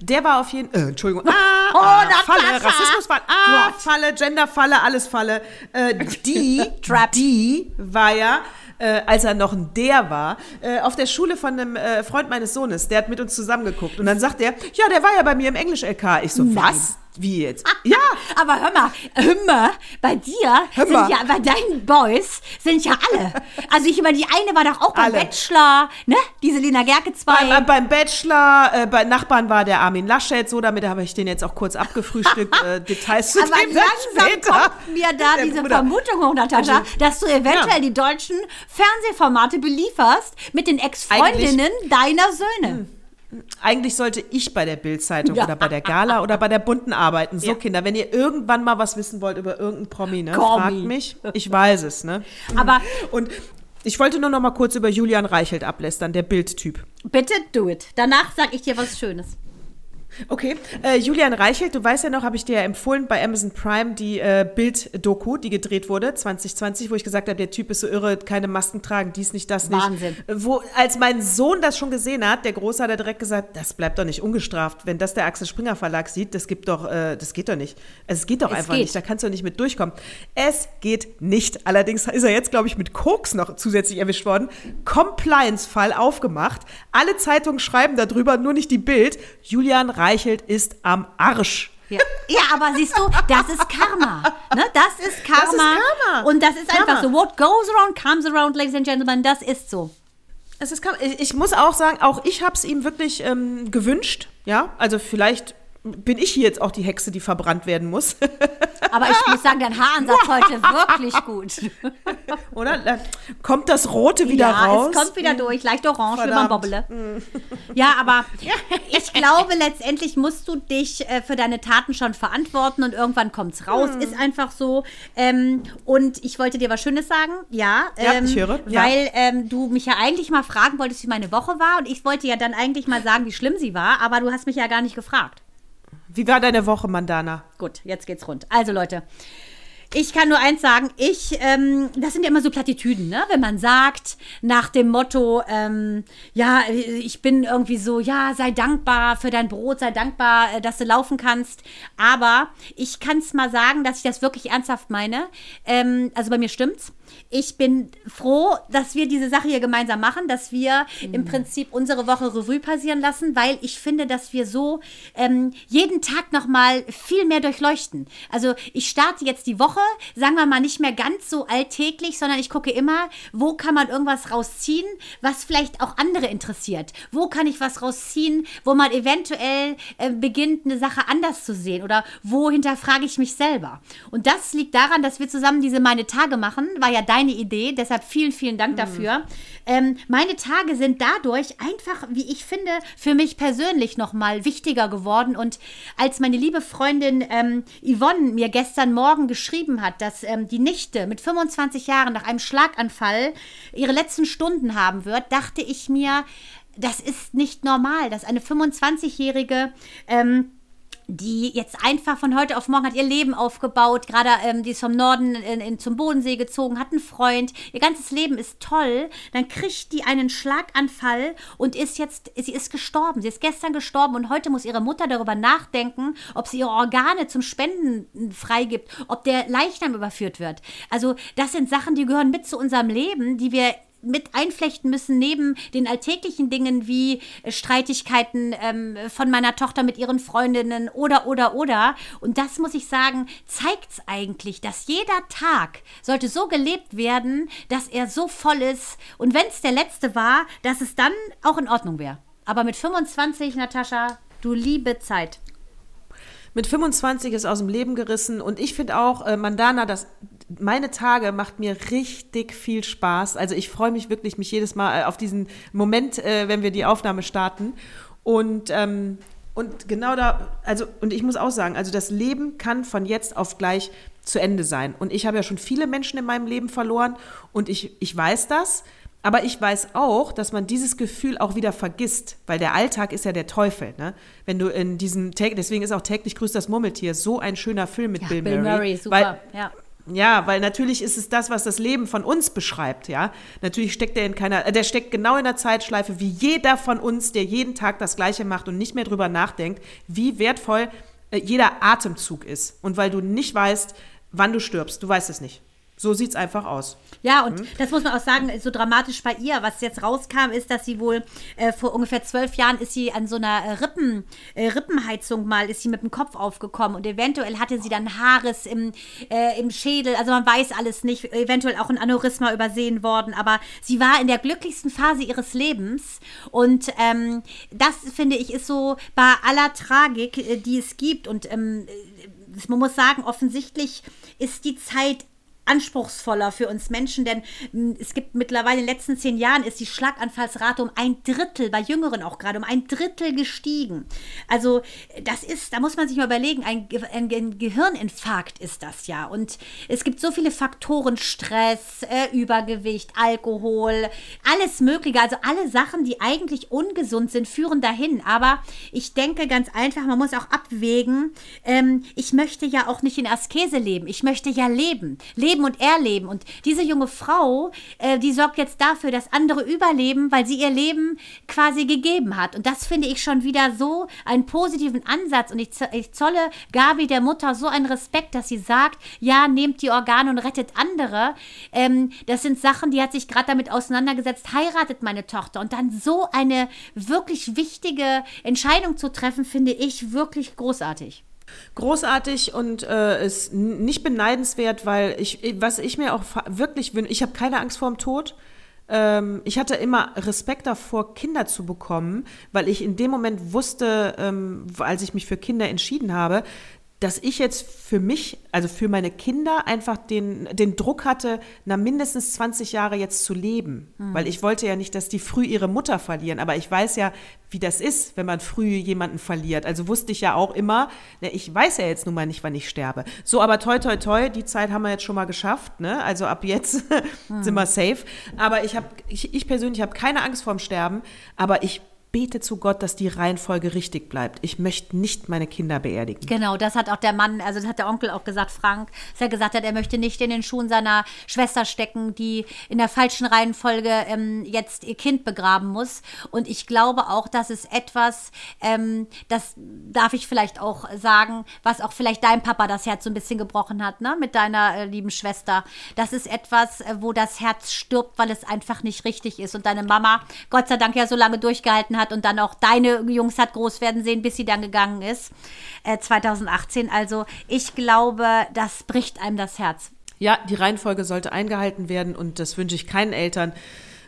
Der war auf jeden Fall. Äh, Entschuldigung. Ah, Oh, ah! Falle, Rassismusfalle. Ah, Gott. Falle, Genderfalle, alles Falle. Äh, die, die war ja äh, als er noch ein der war, äh, auf der Schule von einem äh, Freund meines Sohnes. Der hat mit uns zusammengeguckt. Und dann sagt er, ja, der war ja bei mir im Englisch-LK. Ich so, Nein. was? Wie jetzt? Ja, Aber hör mal, hör mal, bei dir Hör sind mal. ja, bei deinen Boys sind ja alle. Also ich meine, die eine war doch auch beim Alle. Bachelor, ne? Diese Lena Gerke 2. beim, äh, beim Bachelor, äh, bei Nachbarn war der Armin Laschet, so, damit habe ich den jetzt auch kurz abgefrühstückt. äh, Details zu Aber dem langsam später. kommt mir da diese Bruder. Vermutung hoch, Natascha, Also, dass du eventuell ja. die deutschen Fernsehformate belieferst mit den Ex-Freundinnen deiner Söhne. Eigentlich sollte ich bei der Bildzeitung Ja. oder bei der Gala oder bei der Bunten arbeiten. So, Ja. Kinder, wenn ihr irgendwann mal was wissen wollt über irgendeinen Promi, ne, fragt mich. Ich weiß es, ne? Aber Und ich wollte nur noch mal kurz über Julian Reichelt ablästern, der Bild-Typ. bitte do it. Danach sag ich dir was Schönes. Okay, äh, Julian Reichelt, du weißt ja noch, habe ich dir ja empfohlen bei Amazon Prime die äh, Bild-Doku, die gedreht wurde 2020, wo ich gesagt habe, der Typ ist so irre, keine Masken tragen, dies nicht, das nicht. Wahnsinn. Wo, als mein Sohn das schon gesehen hat, der Große hat er direkt gesagt, das bleibt doch nicht ungestraft. Wenn das der Axel Springer Verlag sieht, das gibt doch, äh, das geht doch nicht. Es geht doch Es einfach geht. nicht, da kannst du nicht mit durchkommen. Es geht nicht. Allerdings ist er jetzt, glaube ich, mit Koks noch zusätzlich erwischt worden. Compliance-Fall aufgemacht. Alle Zeitungen schreiben darüber, nur nicht die Bild. Julian Reichelt ist am Arsch. Ja. ja, aber siehst du, das ist Karma. Ne? Das ist Karma. Das ist Karma. Und das ist Karma. einfach so. What goes around comes around, ladies and gentlemen. Das ist so. Es ist, ich, ich muss auch sagen, auch ich habe es ihm wirklich ähm, gewünscht. Ja, also vielleicht bin ich hier jetzt auch die Hexe, die verbrannt werden muss. Aber ich muss sagen, dein Haaransatz heute wirklich gut. Oder? Kommt das Rote wieder ja, raus. es kommt wieder durch. Leicht orange, Verdammt. man Bobble. Ja, aber ich glaube, letztendlich musst du dich äh, für deine Taten schon verantworten und irgendwann kommt's raus. Hm. Ist einfach so. Ähm, und ich wollte dir was Schönes sagen. Ja, Ja, ähm, ich höre. Ja. Weil ähm, du mich ja eigentlich mal fragen wolltest, wie meine Woche war. Und ich wollte ja dann eigentlich mal sagen, wie schlimm sie war. Aber du hast mich ja gar nicht gefragt. Wie war deine Woche, Mandana? Gut, jetzt geht's rund. Also Leute, ich kann nur eins sagen, ich, ähm, das sind ja immer so Plattitüden, ne? Wenn man sagt, nach dem Motto, ähm, ja, ich bin irgendwie so, ja, sei dankbar für dein Brot, sei dankbar, äh, dass du laufen kannst. Aber ich kann es mal sagen, dass ich das wirklich ernsthaft meine. Ähm, also bei mir stimmt's. Ich bin froh, dass wir diese Sache hier gemeinsam machen, dass wir im Prinzip unsere Woche Revue passieren lassen, weil ich finde, dass wir so ähm, jeden Tag nochmal viel mehr durchleuchten. Also ich starte jetzt die Woche, sagen wir mal nicht mehr ganz so alltäglich, sondern ich gucke immer, wo kann man irgendwas rausziehen, was vielleicht auch andere interessiert. Wo kann ich was rausziehen, wo man eventuell äh, beginnt, eine Sache anders zu sehen oder wo hinterfrage ich mich selber. Und das liegt daran, dass wir zusammen diese Meine Tage machen, war ja deine Idee, deshalb vielen, vielen Dank dafür. Ähm, meine Tage sind dadurch einfach, wie ich finde, für mich persönlich nochmal wichtiger geworden. Und als meine liebe Freundin ähm, Yvonne mir gestern Morgen geschrieben hat, dass ähm, die Nichte mit 25 Jahren nach einem Schlaganfall ihre letzten Stunden haben wird, dachte ich mir, das ist nicht normal, dass eine 25-jährige ähm, die jetzt einfach von heute auf morgen hat ihr Leben aufgebaut, gerade ähm, die ist vom Norden in, in, zum Bodensee gezogen, hat einen Freund, ihr ganzes Leben ist toll, dann kriegt die einen Schlaganfall und ist jetzt, sie ist gestorben, sie ist gestern gestorben und heute muss ihre Mutter darüber nachdenken, ob sie ihre Organe zum Spenden freigibt, ob der Leichnam überführt wird. Also das sind Sachen, die gehören mit zu unserem Leben, die wir mit einflechten müssen, neben den alltäglichen Dingen wie äh, Streitigkeiten ähm, von meiner Tochter mit ihren Freundinnen oder, oder, oder. Und das muss ich sagen, zeigt's eigentlich, dass jeder Tag sollte so gelebt werden, dass er so voll ist. Und wenn es der letzte war, dass es dann auch in Ordnung wäre. Aber mit 25, Natascha, du liebe Zeit. Mit 25 ist aus dem Leben gerissen und ich finde auch, äh, Mandana, das, meine Tage macht mir richtig viel Spaß. Also ich freue mich wirklich, mich jedes Mal äh, auf diesen Moment, äh, wenn wir die Aufnahme starten. Und, ähm, und genau da, also, und ich muss auch sagen, also das Leben kann von jetzt auf gleich zu Ende sein. Und ich habe ja schon viele Menschen in meinem Leben verloren und ich, ich weiß das. Aber ich weiß auch, dass man dieses Gefühl auch wieder vergisst, weil der Alltag ist ja der Teufel. Ne? Wenn du in diesem, deswegen ist auch täglich grüßt das Murmeltier so ein schöner Film mit Ja, Bill, Bill Murray. Murray, super, Weil, ja. ja, weil natürlich ist es das, was das Leben von uns beschreibt, ja. Natürlich steckt er in keiner, äh, der steckt genau in der Zeitschleife, wie jeder von uns, der jeden Tag das Gleiche macht und nicht mehr drüber nachdenkt, wie wertvoll äh, jeder Atemzug ist. Und weil du nicht weißt, wann du stirbst, du weißt es nicht. So sieht's einfach aus. Ja, und das muss man auch sagen, so dramatisch bei ihr, was jetzt rauskam, ist, dass sie wohl äh, vor ungefähr zwölf Jahren ist sie an so einer äh, Rippen, äh, Rippenheizung mal, ist sie mit dem Kopf aufgekommen und eventuell hatte sie dann Haares im, äh, im Schädel, also man weiß alles nicht, eventuell auch ein Aneurysma übersehen worden, aber sie war in der glücklichsten Phase ihres Lebens und ähm, das, finde ich, ist so bei aller Tragik, äh, die es gibt und ähm, man muss sagen, offensichtlich ist die Zeit anspruchsvoller für uns Menschen, denn mh, es gibt mittlerweile in den letzten zehn Jahren ist die Schlaganfallsrate um ein Drittel, bei Jüngeren auch gerade, um ein Drittel gestiegen. Also das ist, da muss man sich mal überlegen, ein, ein, ein Gehirninfarkt ist das ja. Und es gibt so viele Faktoren, Stress, äh, Übergewicht, Alkohol, alles Mögliche, also alle Sachen, die eigentlich ungesund sind, führen dahin. Aber ich denke ganz einfach, man muss auch abwägen, ähm, ich möchte ja auch nicht in Askese leben, ich möchte ja leben. Leben und erleben. Und diese junge Frau, äh, die sorgt jetzt dafür, dass andere überleben, weil sie ihr Leben quasi gegeben hat. Und das finde ich schon wieder so einen positiven Ansatz. Und ich, ich zolle Gabi, der Mutter, so einen Respekt, dass sie sagt, ja, nehmt die Organe und rettet andere. Ähm, das sind Sachen, die hat sich gerade damit auseinandergesetzt, heiratet meine Tochter. Und dann so eine wirklich wichtige Entscheidung zu treffen, finde ich wirklich großartig. Großartig und äh, ist nicht beneidenswert, weil ich, was ich mir auch wirklich wünsche, ich habe keine Angst vor dem Tod. Ähm, ich hatte immer Respekt davor, Kinder zu bekommen, weil ich in dem Moment wusste, ähm, als ich mich für Kinder entschieden habe, dass ich jetzt für mich, also für meine Kinder, einfach den, den Druck hatte, na mindestens 20 Jahre jetzt zu leben. Weil ich wollte ja nicht, dass die früh ihre Mutter verlieren. Aber ich weiß ja, wie das ist, wenn man früh jemanden verliert. Also wusste ich ja auch immer, ne, ich weiß ja jetzt nun mal nicht, wann ich sterbe. So, aber toi, toi, toi, die Zeit haben wir jetzt schon mal geschafft. Ne? Also ab jetzt sind wir safe. Aber ich, hab, ich, ich persönlich habe keine Angst vorm Sterben. Aber ich bete zu Gott, dass die Reihenfolge richtig bleibt. Ich möchte nicht meine Kinder beerdigen. Genau, das hat auch der Mann, also das hat der Onkel auch gesagt, Frank, dass er gesagt hat, er möchte nicht in den Schuhen seiner Schwester stecken, die in der falschen Reihenfolge ähm, jetzt ihr Kind begraben muss. Und ich glaube auch, dass es etwas, ähm, das darf ich vielleicht auch sagen, was auch vielleicht dein Papa das Herz so ein bisschen gebrochen hat, ne, mit deiner äh, lieben Schwester. Das ist etwas, äh, wo das Herz stirbt, weil es einfach nicht richtig ist. Und deine Mama, Gott sei Dank, ja so lange durchgehalten hat und dann auch deine Jungs hat groß werden sehen, bis sie dann gegangen ist, äh, 2018. Also ich glaube, das bricht einem das Herz. Ja, die Reihenfolge sollte eingehalten werden und das wünsche ich keinen Eltern,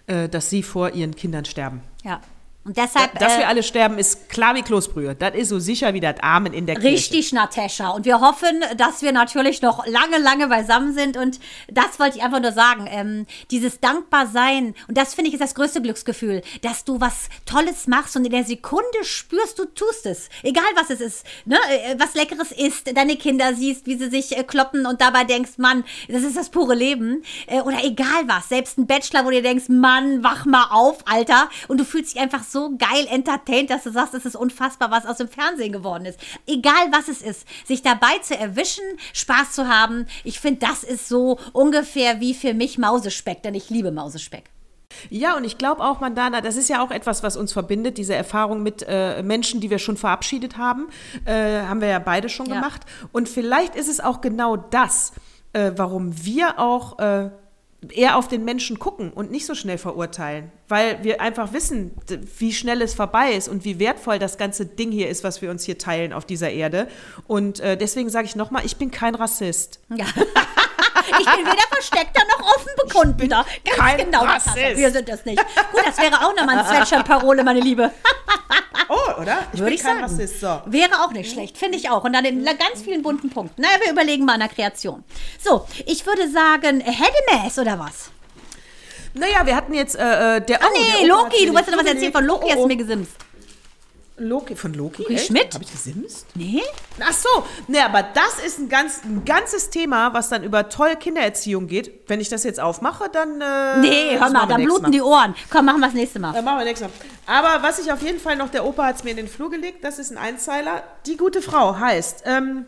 äh, dass sie vor ihren Kindern sterben. Ja. Und deshalb. Dass äh, wir alle sterben, ist klar wie Kloßbrühe. Das ist so sicher wie das Amen in der Kirche. Richtig, Natascha. Und wir hoffen, dass wir natürlich noch lange, lange beisammen sind. Und das wollte ich einfach nur sagen. Ähm, dieses Dankbarsein. Und das finde ich ist das größte Glücksgefühl, dass du was Tolles machst und in der Sekunde spürst, du tust es. Egal was es ist. Ne? Äh, Was Leckeres isst, deine Kinder siehst, wie sie sich äh, kloppen und dabei denkst, Mann, das ist das pure Leben. Äh, oder egal was. Selbst ein Bachelor, wo du denkst, Mann, wach mal auf, Alter. Und du fühlst dich einfach so geil entertained, dass du sagst, es ist unfassbar, was aus dem Fernsehen geworden ist. Egal was es ist, sich dabei zu erwischen, Spaß zu haben, ich finde, das ist so ungefähr wie für mich Mausespeck, denn ich liebe Mausespeck. Ja, und ich glaube auch, Mandana, das ist ja auch etwas, was uns verbindet, diese Erfahrung mit äh, Menschen, die wir schon verabschiedet haben. Äh, haben wir ja beide schon Ja. gemacht. Und vielleicht ist es auch genau das, äh, warum wir auch äh, eher auf den Menschen gucken und nicht so schnell verurteilen. Weil wir einfach wissen, wie schnell es vorbei ist und wie wertvoll das ganze Ding hier ist, was wir uns hier teilen auf dieser Erde. Und äh, deswegen sage ich nochmal, ich bin kein Rassist. Ja. Ich bin weder versteckter noch offen bekundender. Ganz kein genau, das Rassist. wir sind das nicht. Gut, das wäre auch nochmal ein Sweatshirt-Parole, meine Liebe. Oh, oder? Ich Würde bin ich kein sagen. Rassist. So. Wäre auch nicht schlecht, finde ich auch. Und dann in ganz vielen bunten Punkten. Naja, wir überlegen mal an der Kreation. So, ich würde sagen, Hedemess oder was? Naja, wir hatten jetzt äh, äh, der. Ah, oh, nee, der Loki. Du wolltest noch was erzählen von. Loki, Oh, hast du oh. mir gesimst. Loki, von Loki? Loki? Schmidt? Habe ich gesimst? Nee? Ach so, ne, aber das ist ein, ganz, ein ganzes Thema, was dann über tolle Kindererziehung geht. Wenn ich das jetzt aufmache, dann. Äh, Nee, hör mal, machen wir da nächstes bluten die Ohren. Komm, machen wir das nächste Mal. Dann machen wir nächstes Mal. Aber was ich auf jeden Fall noch, der Opa hat es mir in den Flur gelegt, das ist ein Einzeiler. Die gute Frau heißt, ähm,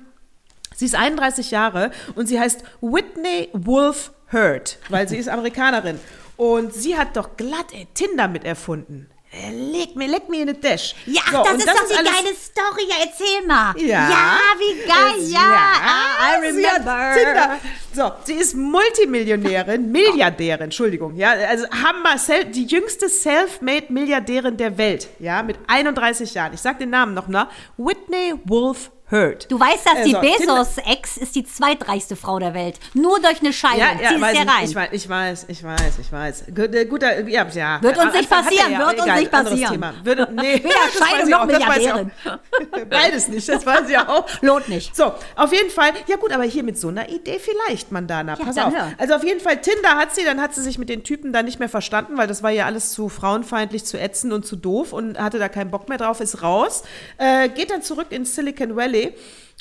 sie ist 31 Jahre und sie heißt Whitney Wolf Hurt, weil sie ist Amerikanerin. Und sie hat doch glatt ey, Tinder mit erfunden. Äh, leg mir, leck mir in den Dash. Ja, So, das ist doch die alles- geile Story. Ja, erzähl mal. Ja. Ja, wie geil. Es- Ja, Ah, I remember. Tinder. So, sie ist Multimillionärin, Milliardärin, Entschuldigung, ja, also Hammer, die jüngste Self-Made-Milliardärin der Welt, ja, mit 31 Jahren. Ich sag den Namen noch mal. Whitney Wolf Heard. Du weißt, dass die Also, Tinder- Bezos-Ex ist die zweitreichste Frau der Welt. Nur durch eine Scheidung. Ja, ja, Zieh weiß es dir ich, rein. ich weiß, ich weiß, ich weiß, ich weiß. Gut, äh, guter, ja, ja. Wird uns Am nicht er passieren, wird uns nicht passieren. Thema. Würde, nee, Weder Scheidung noch. Milliardärin. Beides nicht, das weiß ich auch. Lohnt nicht. So, auf jeden Fall, ja gut, aber hier mit so einer Idee vielleicht, Mandana, Ja, pass auf. hör. Also auf jeden Fall, Tinder hat sie, dann hat sie sich mit den Typen da nicht mehr verstanden, weil das war ja alles zu frauenfeindlich, zu ätzend und zu doof und hatte da keinen Bock mehr drauf, ist raus, äh, geht dann zurück ins Silicon Valley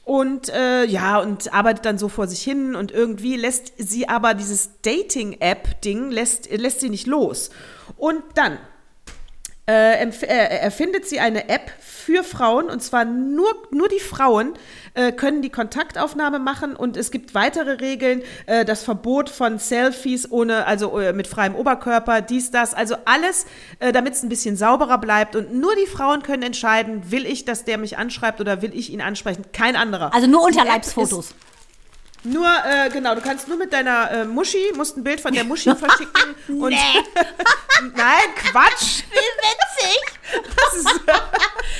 und äh, ja, und arbeitet dann so vor sich hin und irgendwie lässt sie aber dieses Dating-App-Ding, lässt, lässt sie nicht los. Und dann äh, äh, erfindet sie eine App für Frauen und zwar nur, nur die Frauen äh, können die Kontaktaufnahme machen und es gibt weitere Regeln, äh, das Verbot von Selfies ohne, also äh, mit freiem Oberkörper, dies, das, also alles, äh, damit es ein bisschen sauberer bleibt und nur die Frauen können entscheiden, will ich, dass der mich anschreibt oder will ich ihn ansprechen, kein anderer. Also nur Unterleibsfotos. Ist Nur, äh, genau, du kannst nur mit deiner äh, Muschi, musst ein Bild von der Muschi verschicken und. Nein, Quatsch! Wie witzig. Das ist,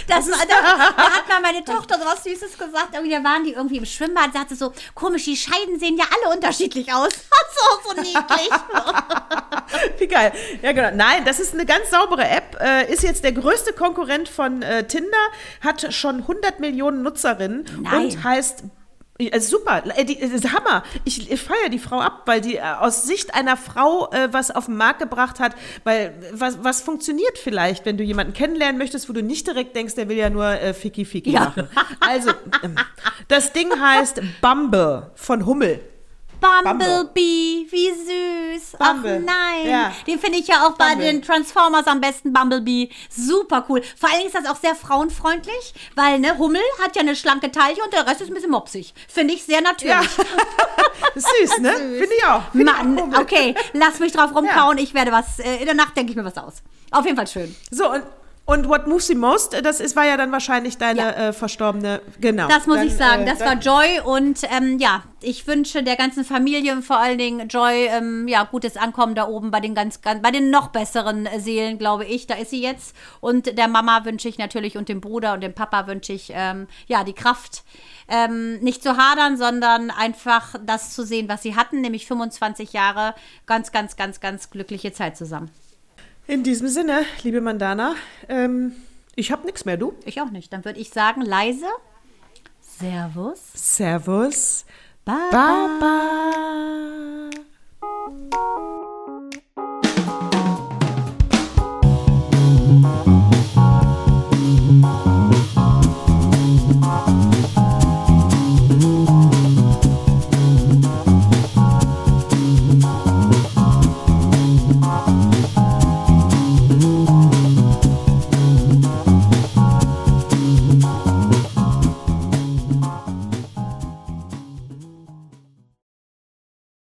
Das war, da, da hat mal meine Tochter so was Süßes gesagt. Irgendwie, da waren die irgendwie im Schwimmbad, sagte so, komisch, die Scheiden sehen ja alle unterschiedlich aus. so, so niedlich. Wie geil. Ja, genau. Nein, das ist eine ganz saubere App. Äh, ist jetzt der größte Konkurrent von äh, Tinder, hat schon 100 Millionen Nutzerinnen Nein. und heißt. Äh, super, äh, die, das ist Hammer. Ich, ich feiere die Frau ab, weil die äh, aus Sicht einer Frau äh, was auf den Markt gebracht hat, weil äh, was, was funktioniert vielleicht, wenn du jemanden kennenlernen möchtest, wo du nicht direkt denkst, der will ja nur äh, Ficky Ficky Ja. machen. Also, ähm, das Ding heißt Bumble von Hummel. Bumblebee, wie süß. Bumble, Ach nein. ja. Den finde ich ja auch bei Bumble. den Transformers am besten, Bumblebee. Super cool. Vor allen Dingen ist das auch sehr frauenfreundlich, weil ne, Hummel hat ja eine schlanke Taille und der Rest ist ein bisschen mopsig. Finde ich sehr natürlich. Ja. Süß, ne? Finde ich auch. Find ich auch Mann, okay, lass mich drauf rumkauen. Ich werde was, äh, in der Nacht denke ich mir was aus. Auf jeden Fall schön. So, und, und What Moves You Most, das ist, war ja dann wahrscheinlich deine Ja. äh, verstorbene, genau. Das muss Dann, ich sagen. äh, Das dann- war Joy und ähm, ja, ich wünsche der ganzen Familie vor allen Dingen Joy ähm, ja gutes Ankommen da oben bei den ganz, ganz bei den noch besseren äh, Seelen, glaube ich. Da ist sie jetzt und der Mama wünsche ich natürlich und dem Bruder und dem Papa wünsche ich ähm, ja die Kraft. Ähm, nicht zu hadern, sondern einfach das zu sehen, was sie hatten, nämlich 25 Jahre ganz, ganz, ganz, ganz glückliche Zeit zusammen. In diesem Sinne, liebe Mandana, ähm, ich habe nichts mehr, du? Ich auch nicht. Dann würde ich sagen, leise. Servus. Servus. Baba. Bye.